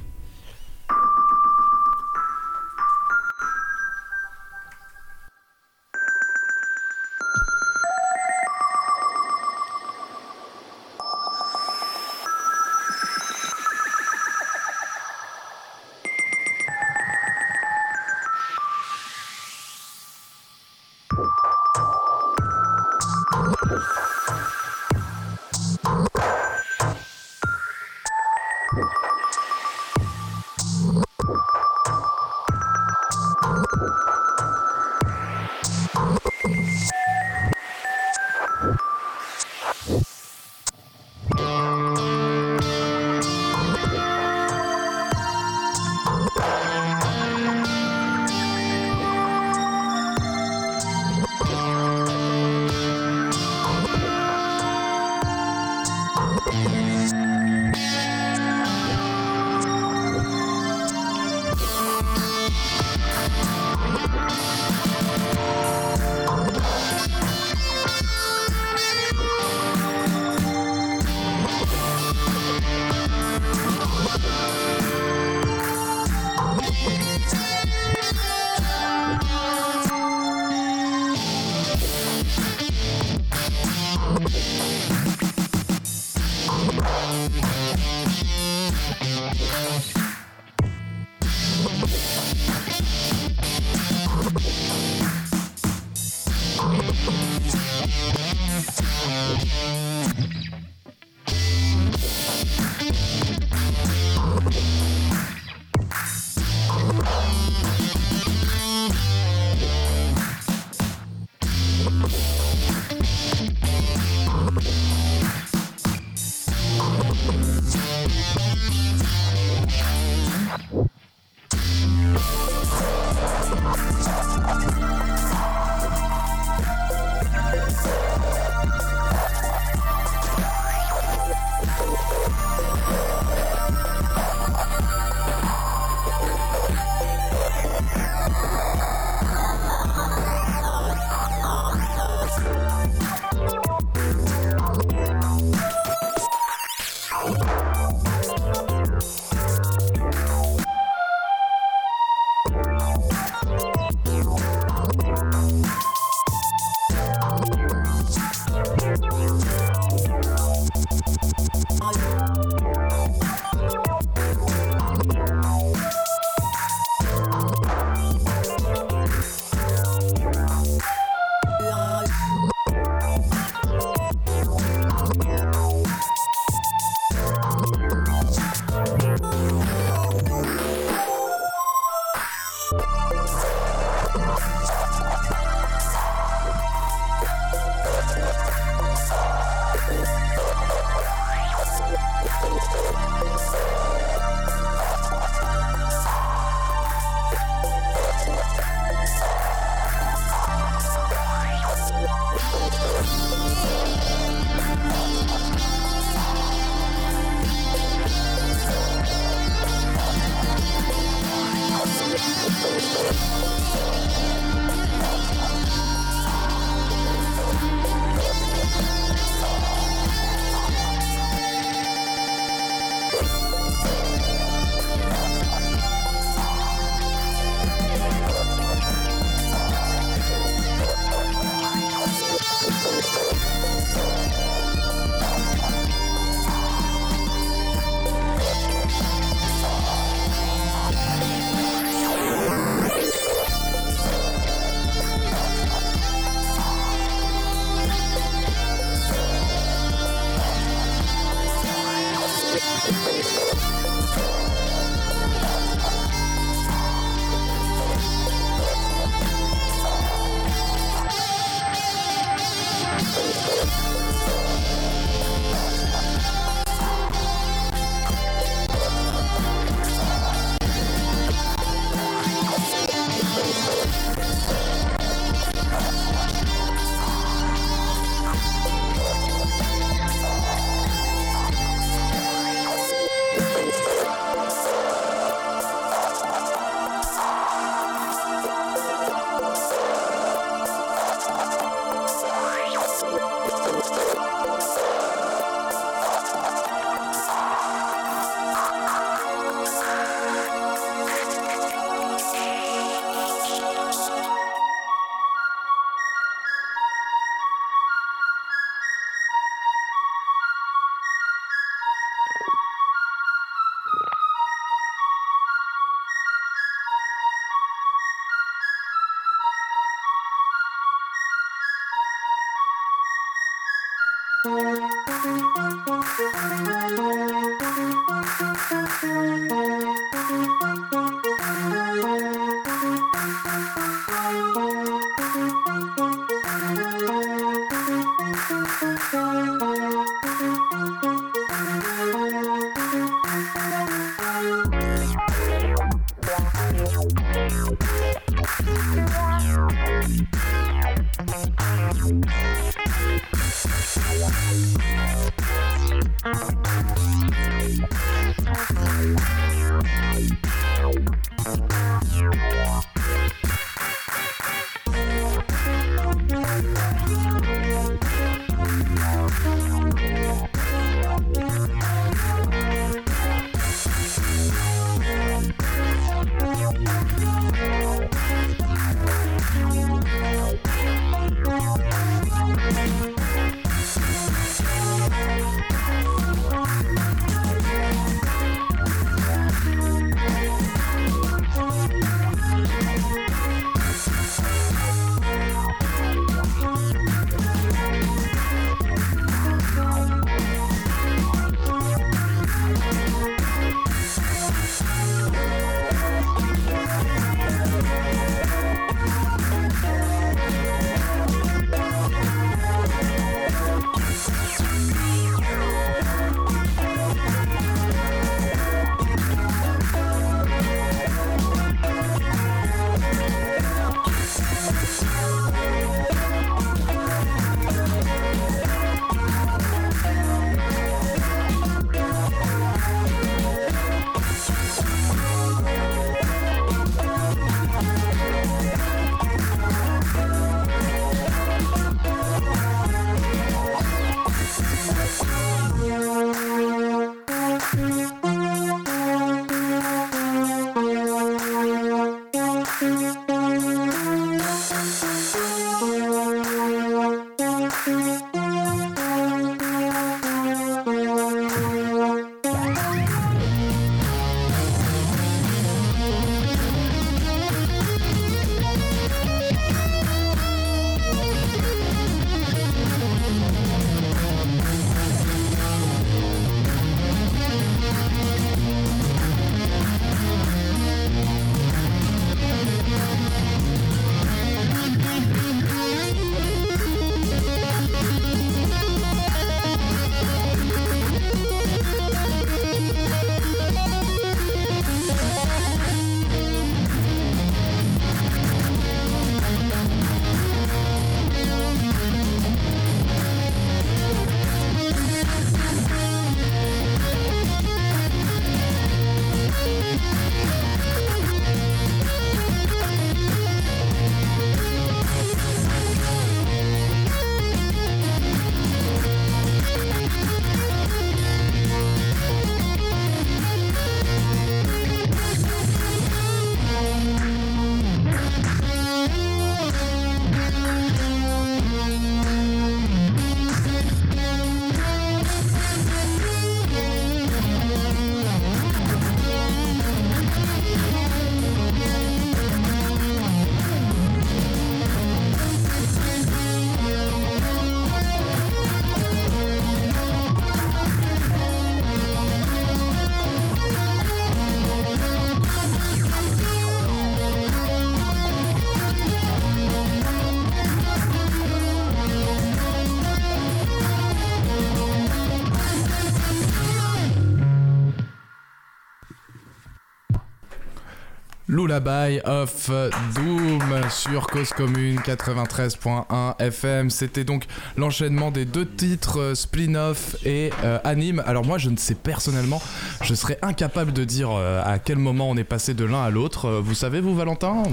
Lullaby of Doom sur Cause Commune 93.1 FM. C'était donc l'enchaînement des deux titres euh, Spleen-Off et euh, Anime. Alors moi je ne sais personnellement, je serais incapable de dire euh, à quel moment on est passé de l'un à l'autre. Euh, Vous savez vous Valentin?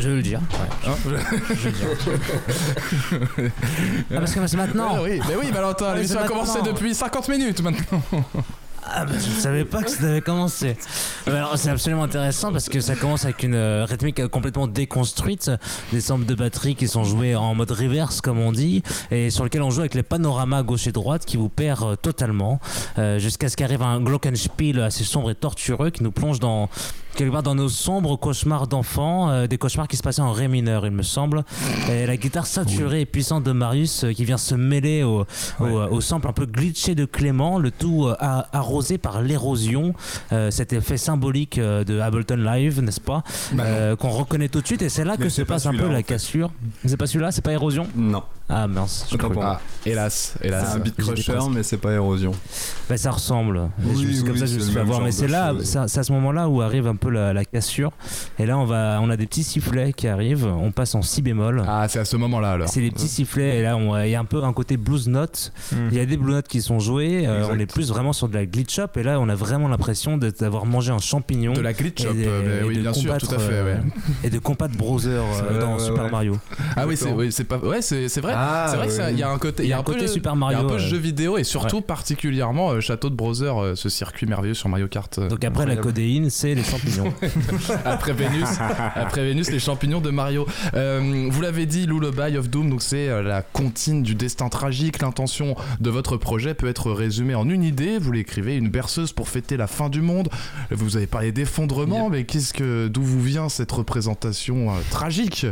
Je veux le dire. ouais. Hein? Je veux le dire. ah, parce que c'est maintenant. Ah oui, mais oui Valentin, Ah, l'émission a commencé depuis 50 minutes maintenant. Ah bah, je ne savais pas que ça avait commencé. Alors c'est absolument intéressant parce que ça commence avec une euh, rythmique euh, complètement déconstruite, des samples de batterie qui sont joués en mode reverse comme on dit, et sur lequel on joue avec les panoramas gauche et droite qui vous perd euh, totalement, jusqu'à ce qu'arrive un glockenspiel assez sombre et tortureux qui nous plonge dans quelque part dans nos sombres cauchemars d'enfants, euh, des cauchemars qui se passaient en ré mineur, il me semble. Et la guitare saturée et puissante de Marius euh, qui vient se mêler au, au, au sample un peu glitché de Clément, le tout euh, arrosé par l'érosion, euh, cet effet symbolique euh, de Ableton Live, n'est-ce pas Euh, Qu'on reconnaît tout de suite, et c'est là Mais que se pas passe un peu la cassure. C'est pas celui-là, c'est pas érosion? Non. Ah mince. je moi. Ah, hélas, C'est hélas. un beat crusher, mais c'est pas érosion. Bah, ça ressemble. Oui, c'est comme oui, ça je c'est suis genre Mais c'est là, c'est à- c'est ce moment-là où arrive un peu la, la cassure. Et là, on va, on a des petits sifflets qui arrivent. On passe en si bémol. Ah, c'est à ce moment-là alors. C'est des petits sifflets et là il y a un peu un côté blues note. Mm. Il y a des blues notes qui sont jouées. euh, on est plus vraiment sur de la glitch up et là on a vraiment l'impression d'avoir mangé un champignon. De la glitch up, et de- euh, et oui, de bien sûr, tout à fait. euh, ouais. Et de combattre Browser C'est- dans Super. Mario. Ah oui, c'est c'est pas ouais, c'est c'est vrai. Ah, c'est vrai que ça- ouais. il y a un côté Il y a un peu côté le- Super Il y a Mario. un peu euh. jeu vidéo et surtout particulièrement euh, Château de Browser, euh, ce circuit merveilleux sur Mario Kart. euh, Donc après la codéine, c'est les champignons. après Vénus, après Vénus, les champignons de Mario. Euh, vous l'avez dit, Lullaby of Doom, donc c'est euh, la comptine du destin tragique. L'intention de votre projet peut être résumée en une idée. Vous l'écrivez, une berceuse pour fêter la fin du monde. Vous avez parlé d'effondrement, mais qu'est-ce que, d'où vous vient cette représentation euh, tragique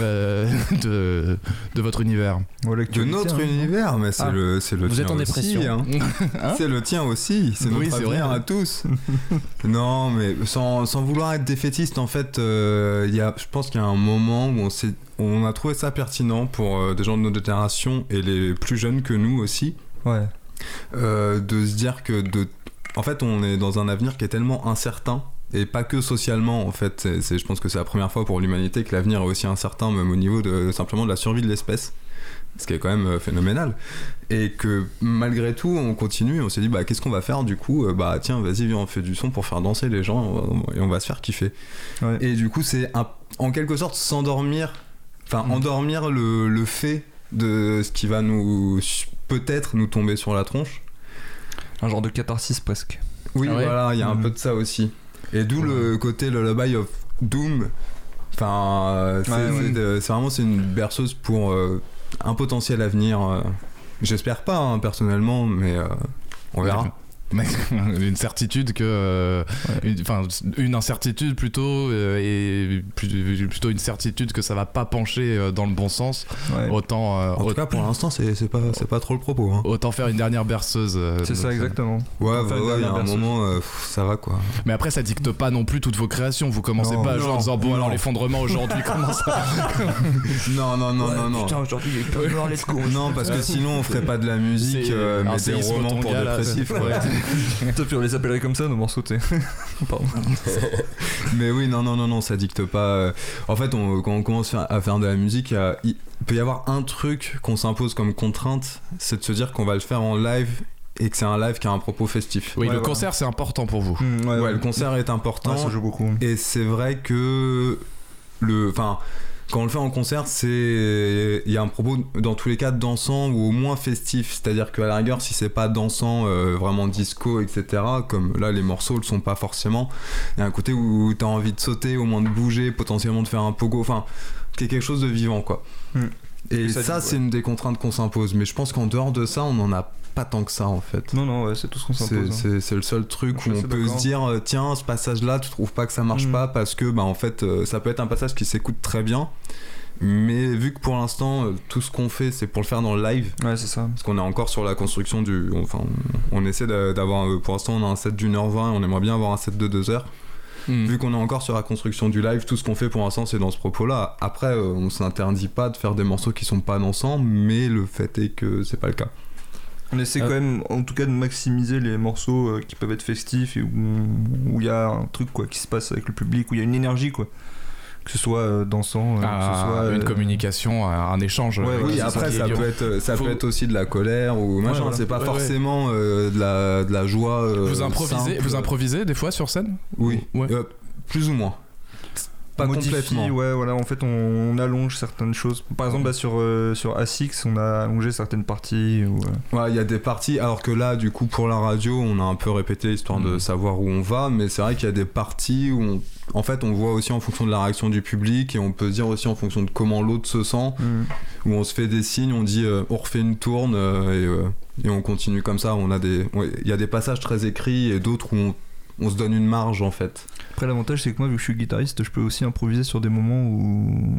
euh, de, de votre univers De notre hein. univers, mais c'est Ah. le, c'est le Vous tien êtes en aussi, dépression. hein. c'est le tien aussi, c'est Oui, notre avenir à tous. non, mais sans, sans vouloir être défaitiste, en fait, euh, il y a, je pense qu'il y a un moment où on, s'est- on a trouvé ça pertinent pour euh, des gens de notre génération et les plus jeunes que nous aussi, Ouais. euh, de se dire que, de, en fait, on est dans un avenir qui est tellement incertain. Et pas que socialement, en fait. C'est- c'est- je pense que c'est la première fois pour l'humanité que l'avenir est aussi incertain, même au niveau de simplement de la survie de l'espèce. Ce qui est quand même euh, phénoménal. Et que malgré tout, on continue. On s'est dit, bah, qu'est-ce qu'on va faire du coup Euh, Bah, tiens, vas-y, viens, on fait du son pour faire danser les gens on va- et on va se faire kiffer. Ouais. Et du coup, c'est un- en quelque sorte s'endormir, enfin, Mm. endormir le, le fait de ce qui va nous peut-être nous tomber sur la tronche. Un genre de catharsis presque. Oui, Ah ouais voilà, il y a un Mhm. peu de ça aussi. Et d'où le côté Lullaby of Doom. Enfin, euh, c'est Ouais, vraiment c'est une berceuse pour euh, un potentiel avenir. euh. J'espère pas, hein, personnellement, mais euh, on verra. Mais une certitude que euh, une, enfin une incertitude plutôt euh, et plus- plutôt une certitude que ça va pas pencher euh, dans le bon sens Ouais. autant euh, En tout autant, cas, pour l'instant, c'est c'est pas, c'est pas trop le propos. Hein. autant faire une dernière berceuse euh, C'est ça exactement. Ouais, ouais, une ouais, il y a un moment, euh, pff, ça va quoi. mais après ça dicte pas non plus toutes vos créations vous commencez Non. pas à jouer en Non, disant bon non. alors l'effondrement aujourd'hui comment ça Non, non, non, non, non. aujourd'hui il est pas let's go. Non, parce que sinon, on ferait pas de la musique, mais des romans pour dépressifs. puis on les appellerait comme ça nos morceaux, t'es. Pardon. Mais oui, non, non, non, non, ça dicte pas. euh. En fait, on- quand on commence à faire de la musique, il a- il peut y avoir un truc qu'on s'impose comme contrainte, c'est de se dire qu'on va le faire en live et que c'est un live qui a un propos festif. oui Ouais, le voilà. concert c'est important pour vous Hmm, ouais, Ouais, ouais. le concert est important. Ouais, ça joue beaucoup. Et c'est vrai que le, enfin, quand on le fait en concert, c'est, il y a un propos dans tous les cas dansant ou au moins festif. C'est-à-dire qu'à la rigueur, si c'est pas dansant, euh, vraiment disco, etc. Comme là, les morceaux le sont pas forcément. Il y a un côté où t'as envie de sauter, au moins de bouger, potentiellement de faire un pogo. Enfin, qui est quelque chose de vivant, quoi. Mm. Et ça, c'est une des contraintes qu'on s'impose. Mais je pense qu'en dehors de ça, on en a pas tant que ça, en fait. Non, non, ouais, c'est tout ce qu'on C'est s'impose. hein. c'est- le seul truc Je où on peut se dire euh, tiens ce passage là tu trouves pas que ça marche Mm. pas parce que bah en fait euh, ça peut être un passage qui s'écoute très bien mais vu que pour l'instant euh, tout ce qu'on fait c'est pour le faire dans le live Ouais, c'est ça. parce qu'on est encore sur la construction du enfin on, on essaie d'a- d'avoir pour l'instant on a un set d'une heure vingt on aimerait bien avoir un set de deux heures Hmm. vu qu'on est encore sur la construction du live tout ce qu'on fait pour l'instant c'est dans ce propos là après on s'interdit pas de faire des morceaux qui sont pas dansants mais le fait est que c'est pas le cas On essaie Euh. quand même, en tout cas, de maximiser les morceaux euh, qui peuvent être festifs et où il y a un truc quoi qui se passe avec le public, où il y a une énergie quoi. Que ce soit euh, dansant, euh, que ce Ah, soit une euh, communication un échange Ouais, Oui, après ça peut être ça Faut- peut être aussi de la colère ou machin. voilà. C'est pas Ouais, ouais. forcément euh, de la de la joie. euh, vous improvisez simple. vous improvisez des fois sur scène? Oui, Ouais. Euh, plus ou moins. Pas modifie, complètement. ouais, voilà, en fait, on, on allonge certaines choses. Par exemple, bah, sur, euh, sur A6, on a allongé certaines parties. Euh, Ouais, il y a des parties. Alors que là, du coup, pour la radio, on a un peu répété histoire de Mhm. savoir où on va. Mais c'est vrai qu'il y a des parties où, on- en fait, on voit aussi en fonction de la réaction du public et on peut dire aussi en fonction de comment l'autre se sent. Où on se fait des signes, on dit, euh, on refait une tourne euh, et, euh, et on continue comme ça. On a des, ouais, il y a des passages très écrits et d'autres où on on se donne une marge en fait. Après, l'avantage, c'est que moi, vu que je suis guitariste, je peux aussi improviser sur des moments où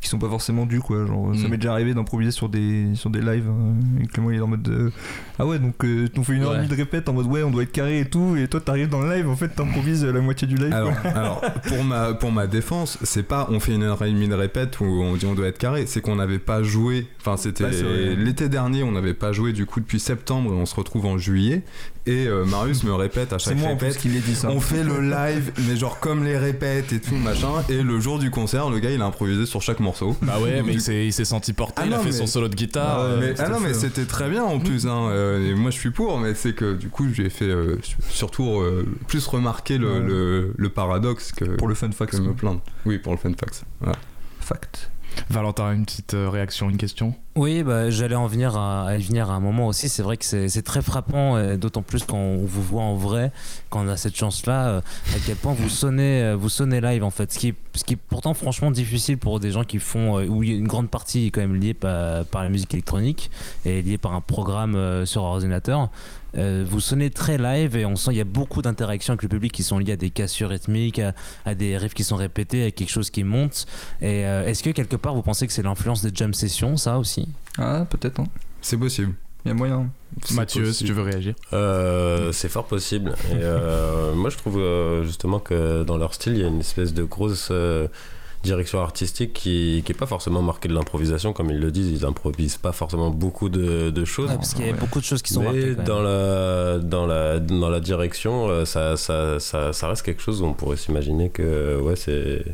qui sont pas forcément dus quoi genre ça Mm. m'est déjà arrivé d'improviser sur des sur des lives euh, et Clément il est en mode euh, ah ouais donc euh, on fait une heure et demie de répète en mode ouais on doit être carré et tout et toi t'arrives dans le live en fait t'improvises la moitié du live Alors, pour ma pour ma défense, c'est pas on fait une heure et demie de répète où on dit on doit être carré, c'est qu'on n'avait pas joué. Enfin, c'était l'été dernier, on n'avait pas joué du coup depuis septembre et on se retrouve en juillet. Et euh, Marius me répète à chaque moi en plus répète. dit ça On fait le live, mais genre comme les répètes et tout machin. Et le jour du concert, le gars il a improvisé sur chaque morceau. Bah ouais, mais Du- il s'est, il s'est senti porté, Ah il a fait mais- son solo de guitare. Ah mais, non, mais c'était très bien en plus. Hein, euh, et moi je suis pour, mais c'est que du coup j'ai fait euh, su- surtout euh, plus remarquer le, Ouais. le, le paradoxe que, pour le fun fact que me plaindre. Oui, pour le fun fact. Voilà. fact Valentin, une petite euh, réaction, une question? Oui, bah, j'allais en venir à, à venir à un moment aussi. C'est vrai que c'est très frappant, et d'autant plus quand on vous voit en vrai, quand on a cette chance-là, euh, à quel point vous sonnez, euh, vous sonnez live en fait. Ce qui, est, ce qui est pourtant franchement difficile pour des gens qui font, euh, où une grande partie est quand même liée par, la musique électronique et liée par un programme euh, sur ordinateur. Euh, vous sonnez très live et on sent qu'il y a beaucoup d'interactions avec le public qui sont liées à des cassures rythmiques, à, à des riffs qui sont répétés, à quelque chose qui monte. Et euh, est-ce que quelque part vous pensez que c'est l'influence des jam sessions, ça aussi? Ah peut-être hein. C'est possible. il y a moyen Mathieu, si tu veux réagir. Euh, c'est fort possible. Et euh, moi, je trouve euh, justement que dans leur style, il y a une espèce de grosse euh, direction artistique qui qui est pas forcément marquée de l'improvisation, comme ils le disent. Ils improvisent pas forcément beaucoup de, de choses. Ouais, parce qu'il y a ouais. beaucoup de choses qui sont Mais dans la, dans, la, dans la direction, euh, ça, ça, ça, ça reste quelque chose où on pourrait s'imaginer que ouais, c'est.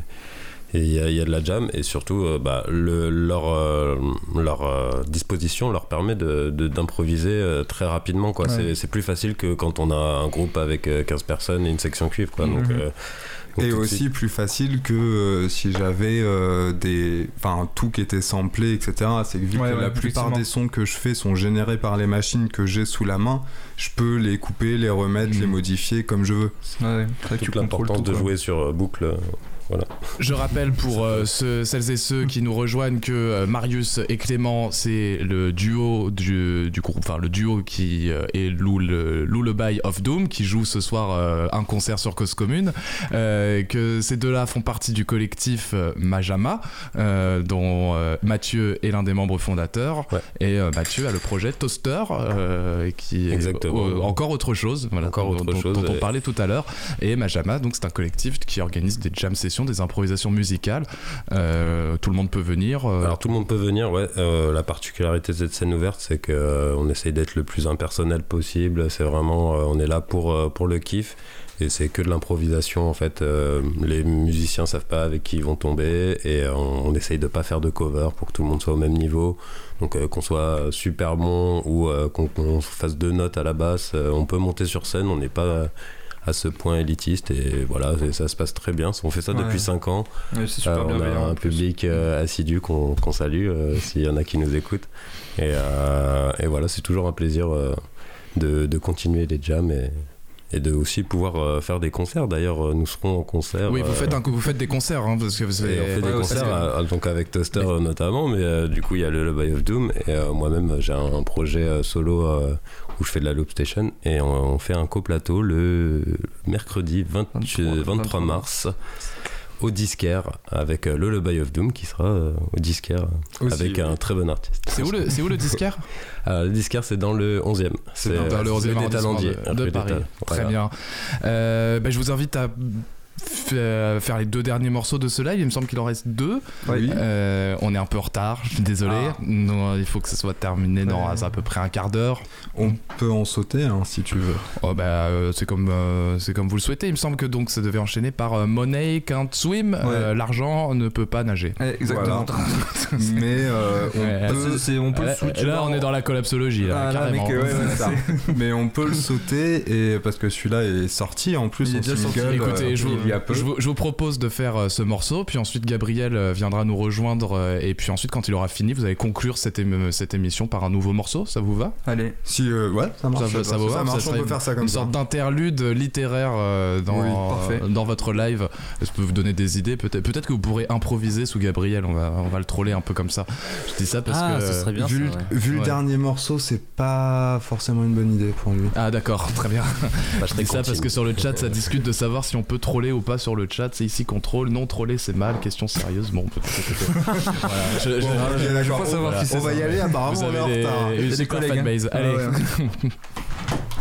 et Il y, a- il y a de la jam et surtout euh, bah, le, leur, euh, leur euh, disposition leur permet de- de- d'improviser euh, très rapidement. quoi. Ouais. C'est- C'est plus facile que quand on a un groupe avec euh, 15 personnes et une section cuivre. Quoi. Donc, donc Et aussi suite- plus facile que euh, si j'avais euh, des. Enfin, tout qui était samplé, etc. C'est que vu Ouais, que ouais, la plupart des sons que je fais sont générés par les machines que j'ai sous la main, je peux les couper, les remettre, Mhm. les modifier comme je veux. ouais, c'est vrai que tu toute contrôles l'importance tout, de quoi. jouer sur euh, boucle. Je rappelle pour euh, ceux- celles et ceux qui nous rejoignent que euh, Marius et Clément, c'est le duo du, du groupe, enfin le duo qui euh, est Lullaby of Doom, qui joue ce soir un concert sur Cause Commune. Que ces deux-là font partie du collectif Majama, dont Mathieu est l'un des membres fondateurs. Ouais. Et Mathieu a le projet Toaster, qui est Exactement. encore autre chose, voilà, Encore dont, autre dont- chose, dont on parlait tout à l'heure. Et Majama, donc c'est un collectif qui organise des jam sessions, des improvisations musicales. Euh, tout le monde peut venir. euh, Alors tout le monde peut venir, ouais. Euh, la particularité de cette scène ouverte, c'est euh, on essaye d'être le plus impersonnel possible. C'est vraiment, on est là pour pour le kiff. Et c'est que de l'improvisation en fait. Les musiciens savent pas avec qui ils vont tomber et on, essaye de pas faire de cover pour que tout le monde soit au même niveau. Donc qu'on soit super bon ou qu'on qu'on fasse deux notes à la basse, on peut monter sur scène. On n'est pas à ce point élitiste et voilà, et ça se passe très bien. On fait ça Ouais. depuis 5 ans. Ouais, c'est super Euh, on a un public euh, assidu qu'on qu'on salue euh, s'il y en a qui nous écoutent. Et, et voilà, c'est toujours un plaisir de, de continuer les jams et, et de aussi pouvoir euh, faire des concerts. D'ailleurs, euh, nous serons en concert. oui, vous euh, faites, un, vous faites des concerts, hein, parce que vous et on fait des concerts, donc avec Toaster notamment, mais du coup il y a le Lullaby of Doom et moi-même j'ai un, un projet solo où je fais de la loop station et on, on fait un coplateau le mercredi 20 23, 23 mars au disquaire avec euh, le Lullaby of Doom qui sera euh, au disquaire Aussi, avec oui. un très bon artiste. C'est où le, c'est où le disquaire? Euh, le disquaire c'est dans le 11e. C'est C'est dans Dans le euh, 11e rue des arrondissement Talendiers, de, de Paris. Très voilà. bien. Euh, bah, je vous invite à euh, faire les deux derniers morceaux de ce live. Il me semble qu'il en reste deux. Euh, on est un peu en retard, je suis désolé. Ah. Non, il faut que ce soit terminé dans Ouais. à peu près un quart d'heure. On peut en sauter hein, si tu veux. Oh, bah, euh, c'est comme, euh, c'est comme vous le souhaitez. Il me semble que donc ça devait enchaîner par euh, Money can't swim. Euh, L'argent ne peut pas nager. Ouais, exactement Mais euh, on Ouais. Peut- c'est- c'est- on peut le Là, switcher là, on est dans la collapsologie, là, Ah, là, ouais, ça. mais on peut le sauter et parce que celui-là est sorti en plus Il est déjà sorti. single. Écoutez, euh, je vous, il y a peu. je vous, je vous propose de faire euh, ce morceau, puis ensuite Gabriel euh, viendra nous rejoindre, euh, et puis ensuite, quand il aura fini, vous allez conclure cette, ém- cette émission par un nouveau morceau. Ça vous va? Allez. Si, euh, ouais, ça marche. ça, ça vous va? Ça marche, on peut faire ça comme Une ça. sorte d'interlude littéraire euh, dans, Oui, parfait. dans votre live. Je peux vous donner des idées? Peut-être peut-être que vous pourrez improviser sous Gabriel. On va, on va le troller un peu comme ça. Je dis ça parce ah, que. serait bien vu ça, ouais. vu Ouais. le dernier morceau, c'est pas forcément une bonne idée pour lui. Ah d'accord, très bien. Bah, Je dis ça parce que sur le chat, ça discute de savoir si on peut troller ou pas sur le chat. C'est ici qu'on troll. Non, troller, c'est mal. Question sérieuse. Bon, On- on va y aller, apparemment vous on est en avez retard. des, des fanbase. hein. Allez.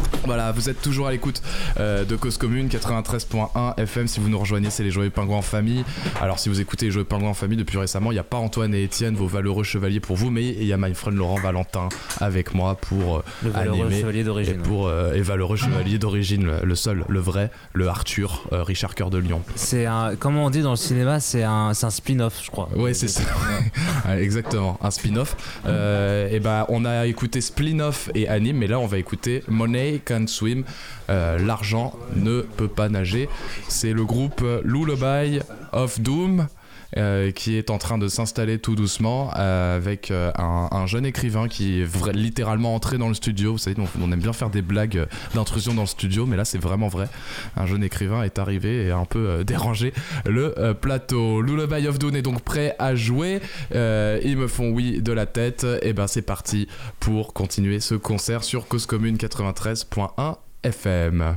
Ah. Voilà, vous êtes toujours à l'écoute euh, de Cause Commune 93.1 FM. Si vous nous rejoignez, c'est les Joyeux Pingouins en famille. Alors, si vous écoutez les Joyeux Pingouins en famille depuis récemment, il n'y a pas Antoine et Étienne, vos valeureux chevaliers pour vous, mais il y a my friend Laurent Valentin avec moi pour euh, Le valeureux animer chevalier et d'origine. pour euh, et valeureux chevalier d'origine, le, le seul, le vrai, le Arthur, euh, Richard Cœur de Lion. C'est un, comment on dit dans le cinéma, c'est un, c'est un spin-off, je crois. Ouais, c'est ça. Exactement, un spin-off. Et ben, on a écouté Spin-off et Anime, mais là, on va écouter Money Can Swim. Euh, L'argent ne peut pas nager. C'est le groupe Lullaby of Doom. Euh, qui est en train de s'installer tout doucement euh, avec euh, un, un jeune écrivain qui est littéralement entré dans le studio. Vous savez, on, aime bien faire des blagues d'intrusion dans le studio, mais là c'est vraiment vrai. Un jeune écrivain est arrivé et a un peu dérangé le plateau. Lullaby of est donc prêt à jouer. Ils me font oui de la tête. Et ben c'est parti pour continuer ce concert sur Cause Commune 93.1 FM.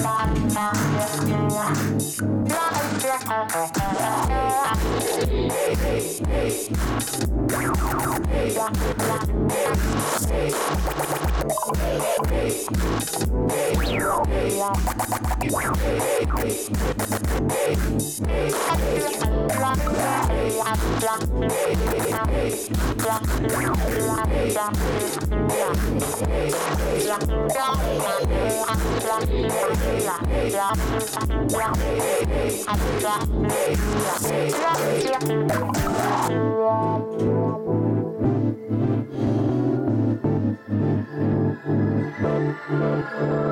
Hey! Yeah. Música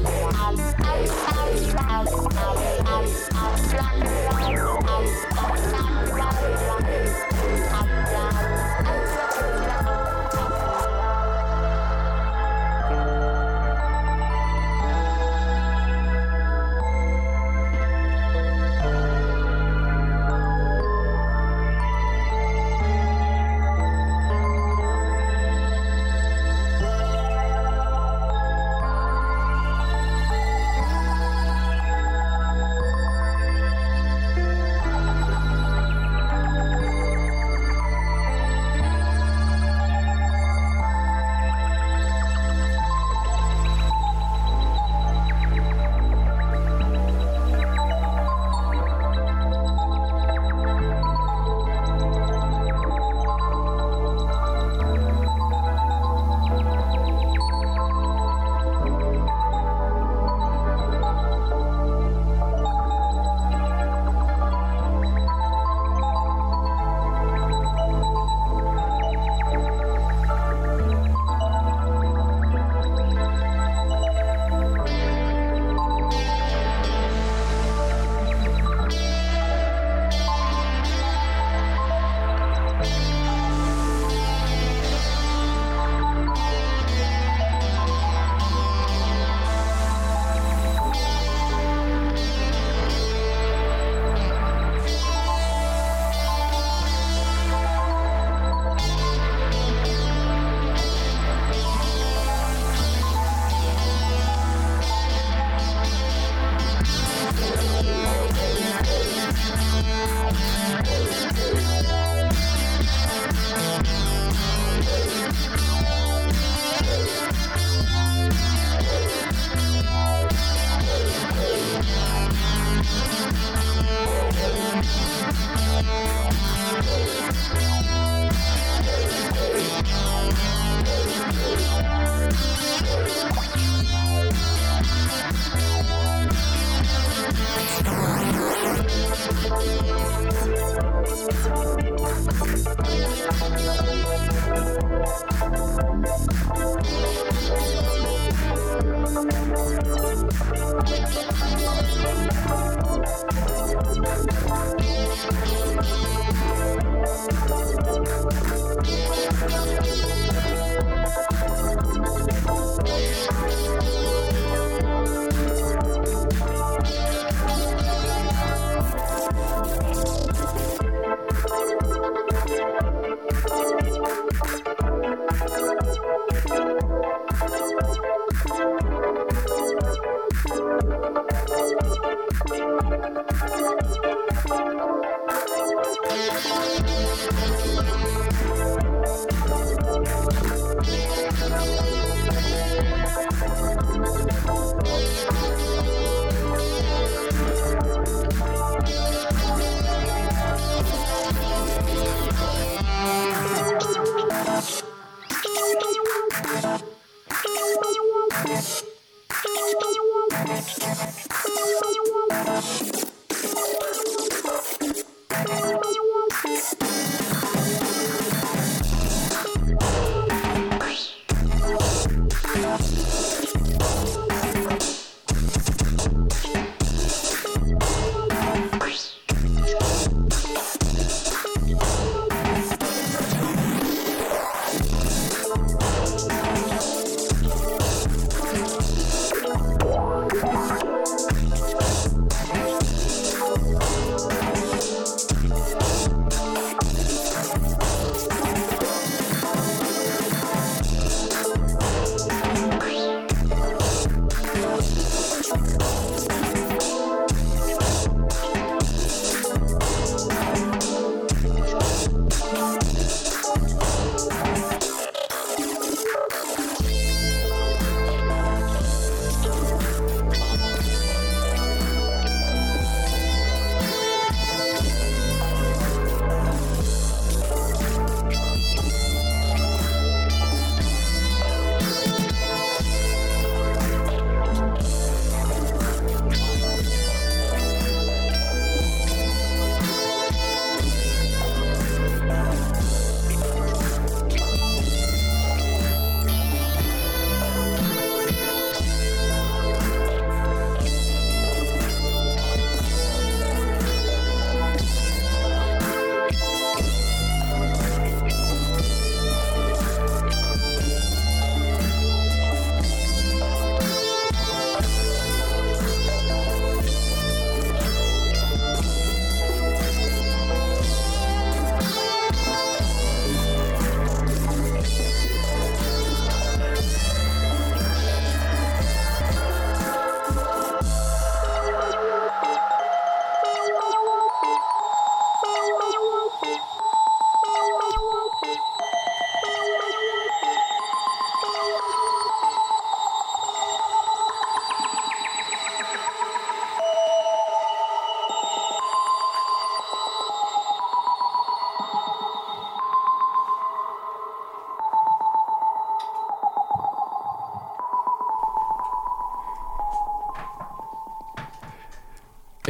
Yeah.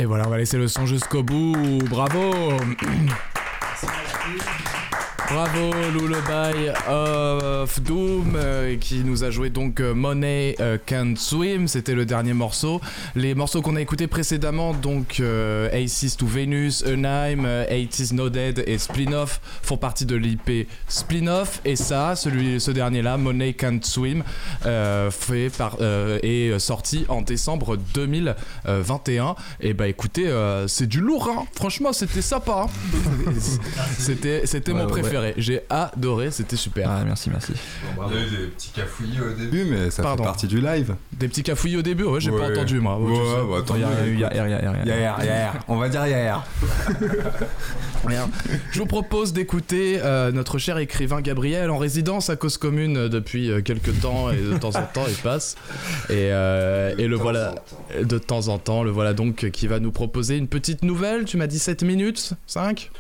Voilà, on va laisser le son jusqu'au bout. Bravo Bravo Lullaby of Doom euh, qui nous a joué donc euh, Money euh, Can't Swim, c'était le dernier morceau. Les morceaux qu'on a écoutés précédemment, donc Aces to Venus, Unheim, euh, 80s No Dead et Splinoff font partie de l'IP Splinoff et ça, celui, ce dernier-là, Money Can't Swim, fait par, est sorti en décembre 2021. Et bah écoutez, c'est du lourd, hein. franchement c'était sympa. hein. c'était c'était Ouais, mon ouais, préféré. J'ai adoré, c'était super. Ah, merci, merci. Il y a eu des petits cafouillis au début, mais ça Pardon. fait partie du live. Des petits cafouillis au début, ouais, j'ai pas Ouais. entendu moi. Ouais, tu sais. bah, Il y a mieux. eu, il y a, il y a, il y a, il y hier. On va dire hier. Rien. Je vous propose d'écouter euh, notre cher écrivain Gabriel en résidence à Cause Commune depuis euh, quelques temps et de temps en temps il passe. Et, euh, et le voilà de temps en temps, le voilà donc qui va nous proposer une petite nouvelle. Tu m'as dit 7 minutes 5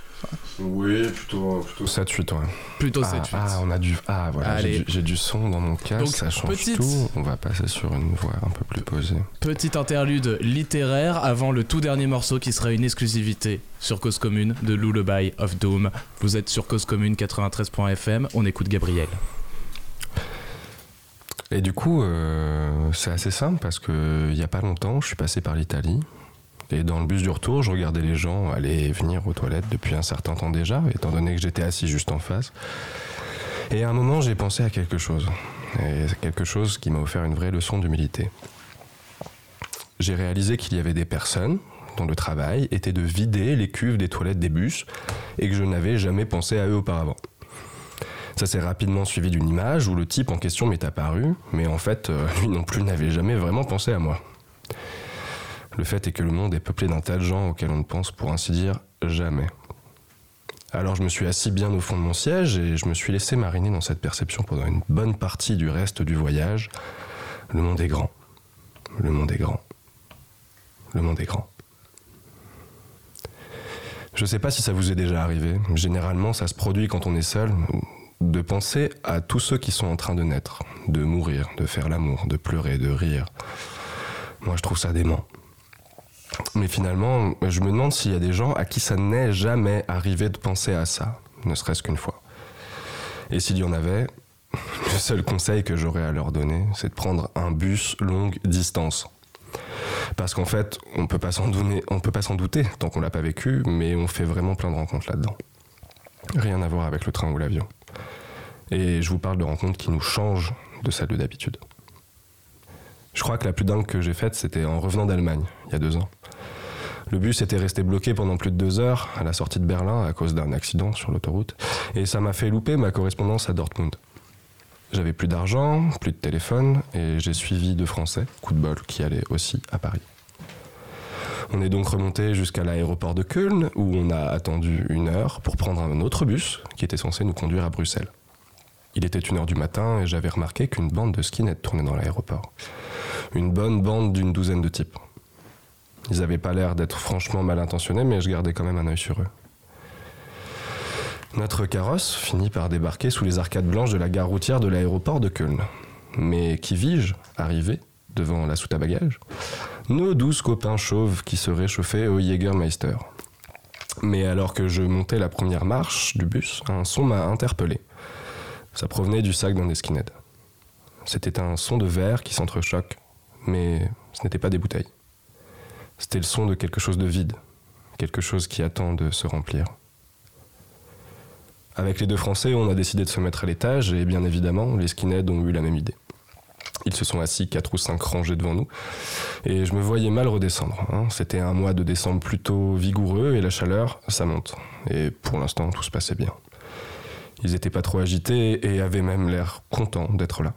Oui, plutôt, plutôt 7-8, ouais. Plutôt ah, 7 ah, on a du. Ah, voilà, j'ai du, j'ai du son dans mon casque, Donc, ça change petite- tout. On va passer sur une voix un peu plus posée. Petite interlude littéraire avant le tout dernier morceau qui sera une exclusivité sur Cause Commune de Lullaby of Doom. Vous êtes sur Cause Commune 93.fm, on écoute Gabriel. Et du coup, euh, c'est assez simple parce que il y a pas longtemps, je suis passé par l'Italie. Et dans le bus du retour, je regardais les gens aller et venir aux toilettes depuis un certain temps déjà, étant donné que j'étais assis juste en face. Et à un moment, j'ai pensé à quelque chose. Et quelque chose qui m'a offert une vraie leçon d'humilité. J'ai réalisé qu'il y avait des personnes dont le travail était de vider les cuves des toilettes des bus et que je n'avais jamais pensé à eux auparavant. Ça s'est rapidement suivi d'une image où le type en question m'est apparu, mais en fait, euh, lui non plus n'avait jamais vraiment pensé à moi. Le fait est que le monde est peuplé d'un tas de gens auxquels on ne pense pour ainsi dire jamais. Alors je me suis assis bien au fond de mon siège et je me suis laissé mariner dans cette perception pendant une bonne partie du reste du voyage. Le monde est grand. Le monde est grand. Le monde est grand. Je sais pas si ça vous est déjà arrivé. Généralement, ça se produit quand on est seul, de penser à tous ceux qui sont en train de naître, de mourir, de faire l'amour, de pleurer, de rire. Moi, je trouve ça dément. Mais finalement, je me demande s'il y a des gens à qui ça n'est jamais arrivé de penser à ça, ne serait-ce qu'une fois. Et s'il y en avait, le seul conseil que j'aurais à leur donner, c'est de prendre un bus longue distance. Parce qu'en fait, on peut pas s'en donner- on peut pas s'en douter tant qu'on l'a pas vécu, mais on fait vraiment plein de rencontres là-dedans. Rien à voir avec le train ou l'avion. Et je vous parle de rencontres qui nous changent de celles de d'habitude. Je crois que la plus dingue que j'ai faite, c'était en revenant d'Allemagne, il y a deux ans. Le bus était resté bloqué pendant plus de deux heures à la sortie de Berlin à cause d'un accident sur l'autoroute, et ça m'a fait louper ma correspondance à Dortmund. J'avais plus d'argent, plus de téléphone, et j'ai suivi deux Français, coup de bol, qui allaient aussi à Paris. On est donc remonté jusqu'à l'aéroport de Köln, où on a attendu une heure pour prendre un autre bus qui était censé nous conduire à Bruxelles. Il était une heure du matin et j'avais remarqué qu'une bande de skinheads tournait dans l'aéroport. Une bonne bande d'une douzaine de types. Ils avaient pas l'air d'être franchement mal intentionnés, mais je gardais quand même un œil sur eux. Notre carrosse finit par débarquer sous les arcades blanches de la gare routière de l'aéroport de Köln. Mais qui vis-je arrivé devant la soute à bagages? Nos douze copains chauves qui se réchauffaient au Jägermeister. Mais alors que je montais la première marche du bus, un son m'a interpellé. Ça provenait du sac d'un des. C'était un son de verre qui s'entrechoque, mais ce n'était pas des bouteilles. C'était le son de quelque chose de vide, quelque chose qui attend de se remplir. Avec les deux Français, on a décidé de se mettre à l'étage et bien évidemment, les skinheads ont eu la même idée. Ils se sont assis quatre ou cinq rangées devant nous et je me voyais mal redescendre. hein. C'était un mois de décembre plutôt vigoureux et la chaleur, ça monte. Et pour l'instant, tout se passait bien. Ils étaient pas trop agités et avaient même l'air contents d'être là.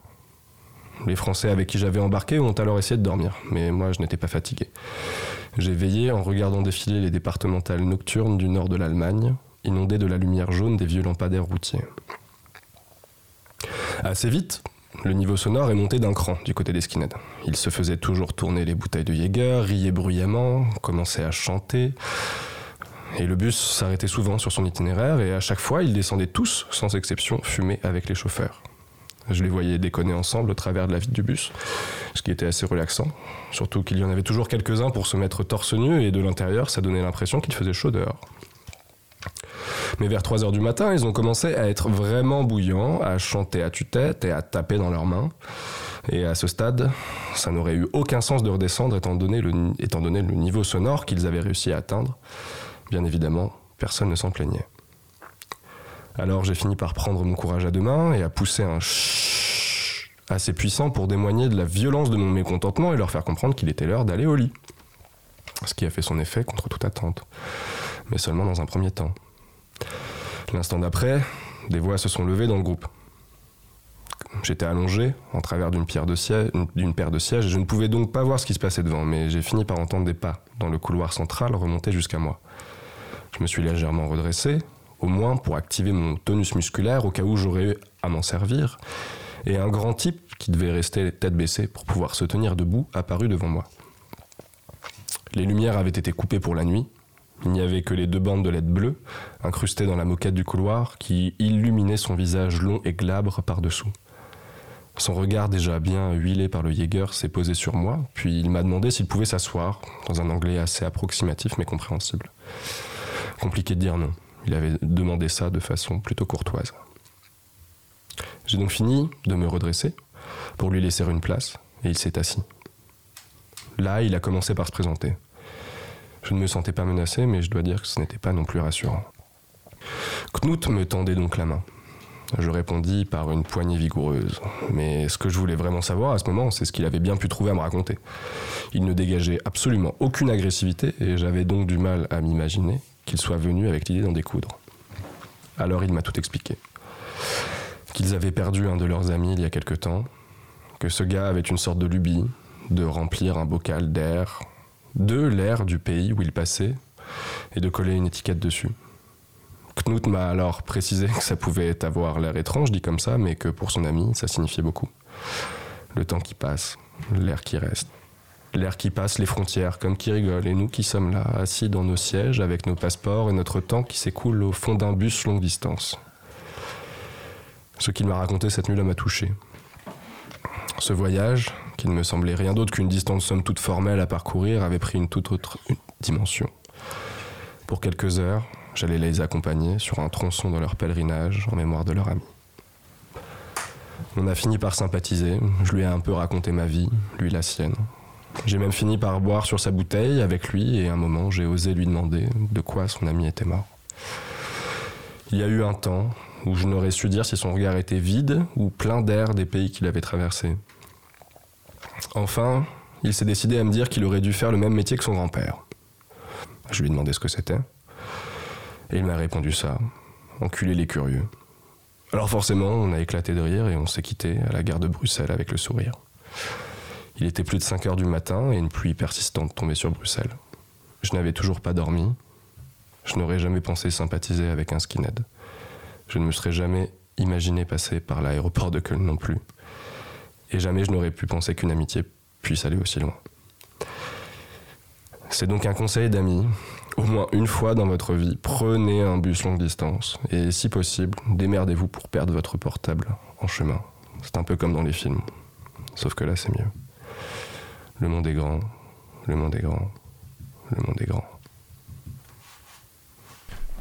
Les Français avec qui j'avais embarqué ont alors essayé de dormir, mais moi je n'étais pas fatigué. J'ai veillé en regardant défiler les départementales nocturnes du nord de l'Allemagne, inondées de la lumière jaune des vieux lampadaires routiers. Assez vite, le niveau sonore est monté d'un cran du côté des skinheads. Ils se faisaient toujours tourner les bouteilles de Jäger, riaient bruyamment, commençaient à chanter. Et le bus s'arrêtait souvent sur son itinéraire et à chaque fois, ils descendaient tous, sans exception, fumer avec les chauffeurs. Je les voyais déconner ensemble au travers de la vitre du bus, ce qui était assez relaxant. Surtout qu'il y en avait toujours quelques-uns pour se mettre torse nu et de l'intérieur, ça donnait l'impression qu'il faisait chaud dehors. Mais vers 3 heures du matin, ils ont commencé à être vraiment bouillants, à chanter à tue-tête et à taper dans leurs mains. Et à ce stade, ça n'aurait eu aucun sens de redescendre étant donné le niveau sonore qu'ils avaient réussi à atteindre. Bien évidemment, personne ne s'en plaignait. Alors j'ai fini par prendre mon courage à deux mains et à pousser un chut assez puissant pour témoigner de la violence de mon mécontentement et leur faire comprendre qu'il était l'heure d'aller au lit. Ce qui a fait son effet contre toute attente, mais seulement dans un premier temps. L'instant d'après, des voix se sont levées dans le groupe. J'étais allongé en travers d'une paire de sièges et je ne pouvais donc pas voir ce qui se passait devant, mais j'ai fini par entendre des pas dans le couloir central remonter jusqu'à moi. Je me suis légèrement redressé, au moins pour activer mon tonus musculaire au cas où j'aurais à m'en servir, et un grand type qui devait rester tête baissée pour pouvoir se tenir debout apparut devant moi. Les lumières avaient été coupées pour la nuit. Il n'y avait que les deux bandes de LED bleues, incrustées dans la moquette du couloir, qui illuminaient son visage long et glabre par-dessous. Son regard déjà bien huilé par le Jaeger s'est posé sur moi, puis il m'a demandé s'il pouvait s'asseoir, dans un anglais assez approximatif mais compréhensible. Compliqué de dire non. Il avait demandé ça de façon plutôt courtoise. J'ai donc fini de me redresser pour lui laisser une place, et il s'est assis. Là, il a commencé par se présenter. Je ne me sentais pas menacé, mais je dois dire que ce n'était pas non plus rassurant. Knut me tendait donc la main. Je répondis par une poignée vigoureuse. Mais ce que je voulais vraiment savoir à ce moment, c'est ce qu'il avait bien pu trouver à me raconter. Il ne dégageait absolument aucune agressivité et j'avais donc du mal à m'imaginer qu'il soit venu avec l'idée d'en découdre. Alors il m'a tout expliqué. Qu'ils avaient perdu un de leurs amis il y a quelque temps, que ce gars avait une sorte de lubie de remplir un bocal d'air, de l'air du pays où il passait, et de coller une étiquette dessus. Knut m'a alors précisé que ça pouvait avoir l'air étrange dit comme ça, mais que pour son ami, ça signifiait beaucoup. Le temps qui passe, l'air qui reste. L'air qui passe les frontières, comme qui rigole, et nous qui sommes là, assis dans nos sièges avec nos passeports et notre temps qui s'écoule au fond d'un bus longue distance. Ce qu'il m'a raconté cette nuit-là m'a touché. Ce voyage, qui ne me semblait rien d'autre qu'une distance somme toute formelle à parcourir, avait pris une toute autre dimension. Pour quelques heures, j'allais les accompagner sur un tronçon de leur pèlerinage en mémoire de leur ami. On a fini par sympathiser, je lui ai un peu raconté ma vie, lui la sienne. J'ai même fini par boire sur sa bouteille avec lui et à un moment j'ai osé lui demander de quoi son ami était mort. Il y a eu un temps où je n'aurais su dire si son regard était vide ou plein d'air des pays qu'il avait traversés. Enfin, il s'est décidé à me dire qu'il aurait dû faire le même métier que son grand-père. Je lui ai demandé ce que c'était. Et il m'a répondu ça. Enculer les curieux. Alors forcément, on a éclaté de rire et on s'est quitté à la gare de Bruxelles avec le sourire. Il était plus de 5 heures du matin et une pluie persistante tombait sur Bruxelles. Je n'avais toujours pas dormi. Je n'aurais jamais pensé sympathiser avec un skinhead. Je ne me serais jamais imaginé passer par l'aéroport de Köln non plus. Et jamais je n'aurais pu penser qu'une amitié puisse aller aussi loin. C'est donc un conseil d'amis. Au moins une fois dans votre vie, prenez un bus longue distance. Et si possible, démerdez-vous pour perdre votre portable en chemin. C'est un peu comme dans les films. Sauf que là, c'est mieux. Le monde est grand, le monde est grand, le monde est grand.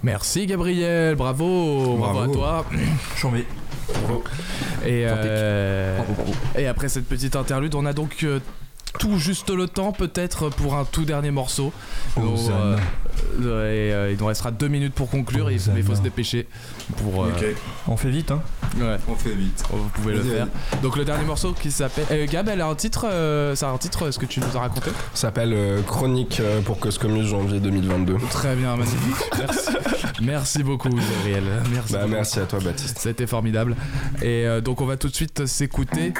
Merci Gabriel, bravo, bravo, à Bravo. toi. J'en vais. Et, euh, et après cette petite interlude, on a donc euh, tout juste le temps peut-être pour un tout dernier morceau. Donc, euh, et, euh, il nous restera deux minutes pour conclure, mais il faut se dépêcher. Pour, euh, On fait vite, hein ouais, On fait vite. vous pouvez le faire. Donc le dernier morceau qui s'appelle... Euh, Gab, elle a un titre, euh, ça a un titre, est-ce que tu nous as raconté? Ça s'appelle euh, Chronique euh, pour Coscomus janvier 2022. Très bien, magnifique. Merci, merci beaucoup Gabriel. Merci. Bah, beaucoup. merci à toi, Baptiste. C'était formidable. Et euh, donc on va tout de suite s'écouter.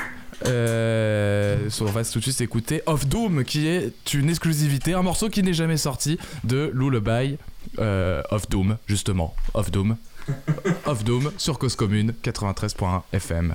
Euh, on va tout de suite s'écouter Off Doom, qui est une exclusivité, un morceau qui n'est jamais sorti de Lullaby euh, Off Doom, justement. Off Doom. Off Doom sur Cause Commune 93.1 FM.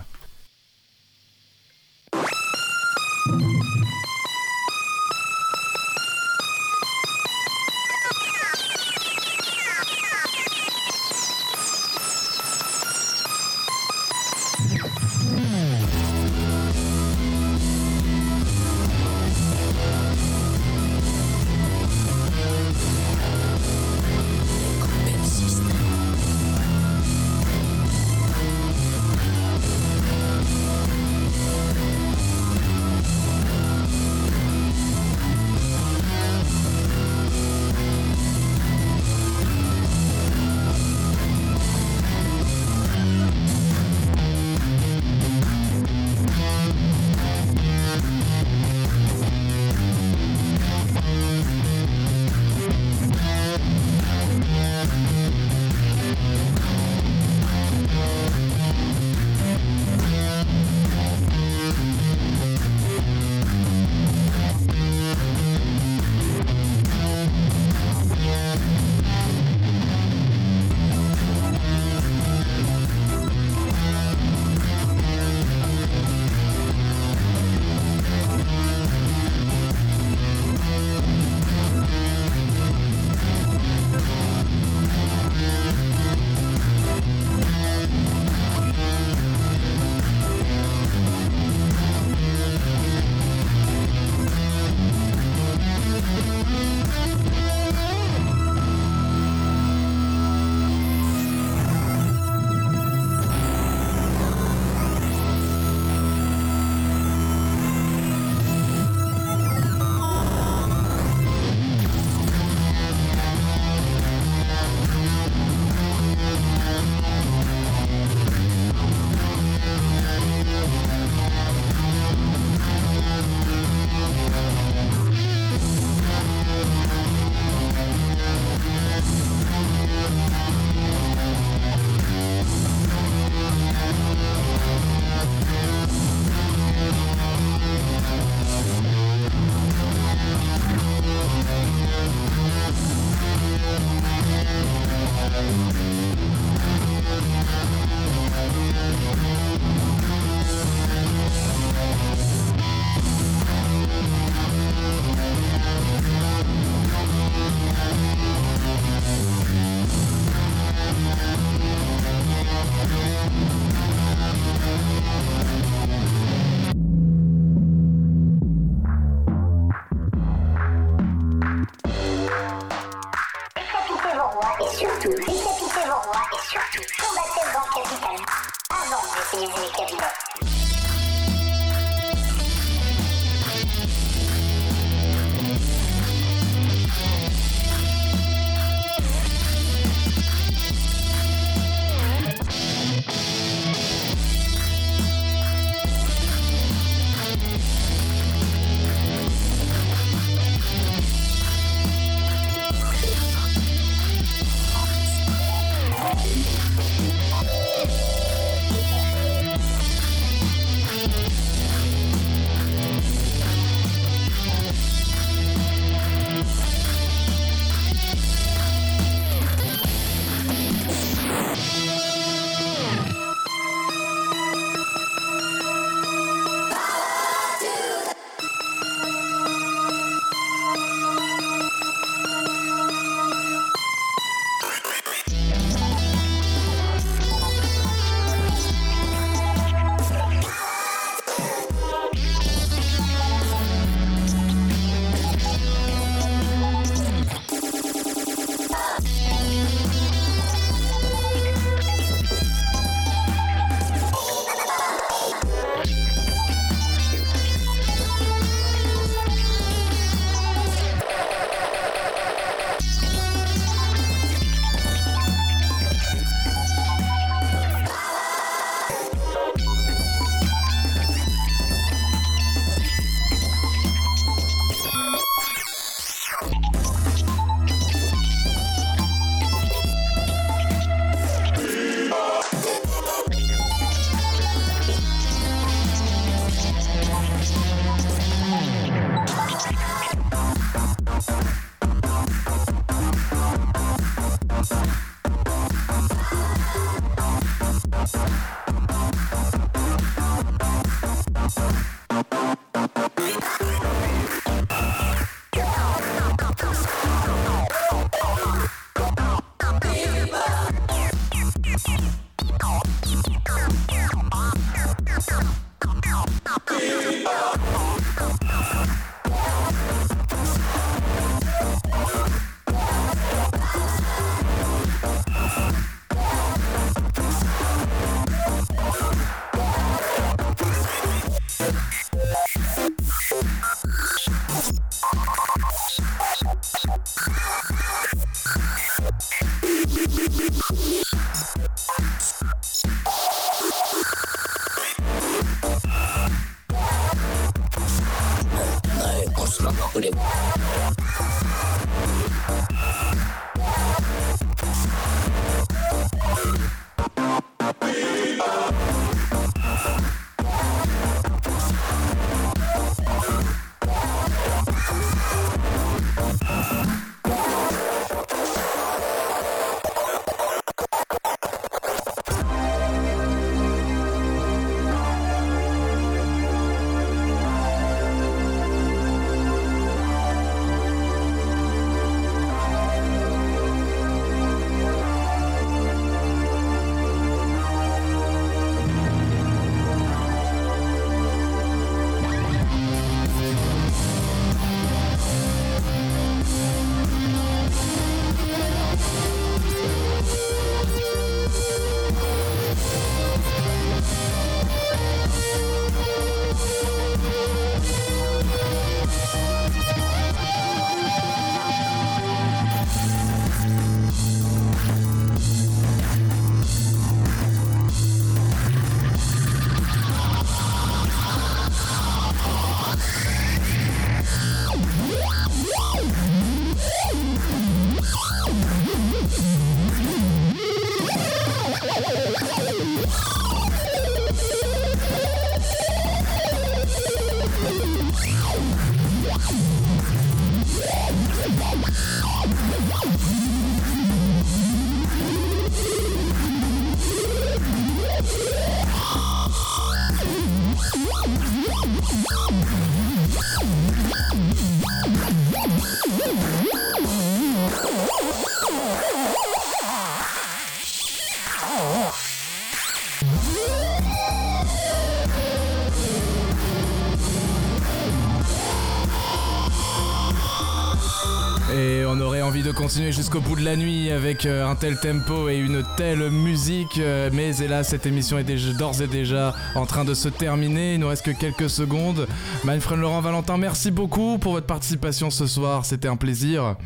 Continuer jusqu'au bout de la nuit avec euh, un tel tempo et une telle musique, euh, mais hélas, cette émission est d'ores et déjà en train de se terminer. Il nous reste que quelques secondes. My friend Laurent Valentin, merci beaucoup pour votre participation ce soir. C'était un plaisir.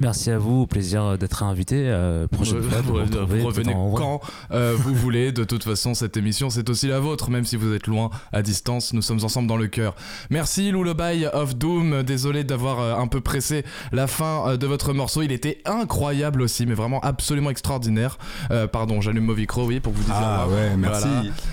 Merci à vous, au plaisir d'être invité. euh, prochaine Vous- fois, vous- vous retrouver vous revenez quand euh, vous voulez. De toute façon, cette émission, c'est aussi la vôtre, même si vous êtes loin, à distance. Nous sommes ensemble dans le cœur. Merci Lullaby of Doom. Désolé d'avoir euh, un peu pressé la fin euh, de votre morceau. Il était incroyable aussi, mais vraiment absolument extraordinaire. Euh, pardon, j'allume mon micro, oui, pour vous dire. Ah ouais, merci.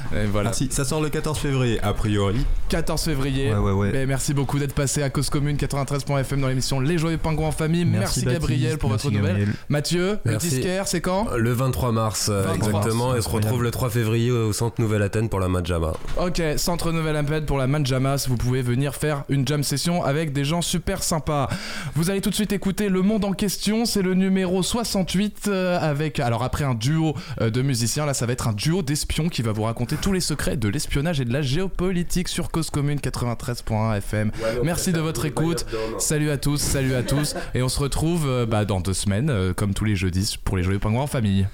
Voilà. Et voilà. Merci. Ça sort le 14 février, a priori. 14 février. Ouais, ouais, ouais. Mais merci beaucoup d'être passé à Cause Commune 93.fm dans l'émission Les Joyeux Pingouins en famille. Merci, Gabriel pour votre nouvelle. Mathieu, le Merci. disquaire, c'est quand? Le 23 mars, euh, 23 exactement, mars, et se retrouve le 3 février au centre Nouvelle-Athènes pour la Majama. Ok, Centre Nouvelle Amped pour la Manjamas. Vous pouvez venir faire une jam session avec des gens super sympas. Vous allez tout de suite écouter Le Monde en question. C'est le numéro 68 euh, avec. Alors, après un duo euh, de musiciens, là, ça va être un duo d'espions qui va vous raconter tous les secrets de l'espionnage et de la géopolitique sur Cause Commune 93.1 FM. Merci de votre écoute. Salut à tous, salut à tous. Et on se retrouve euh, bah, dans deux semaines, euh, comme tous les jeudis, pour les Joyeux Pingouins en famille.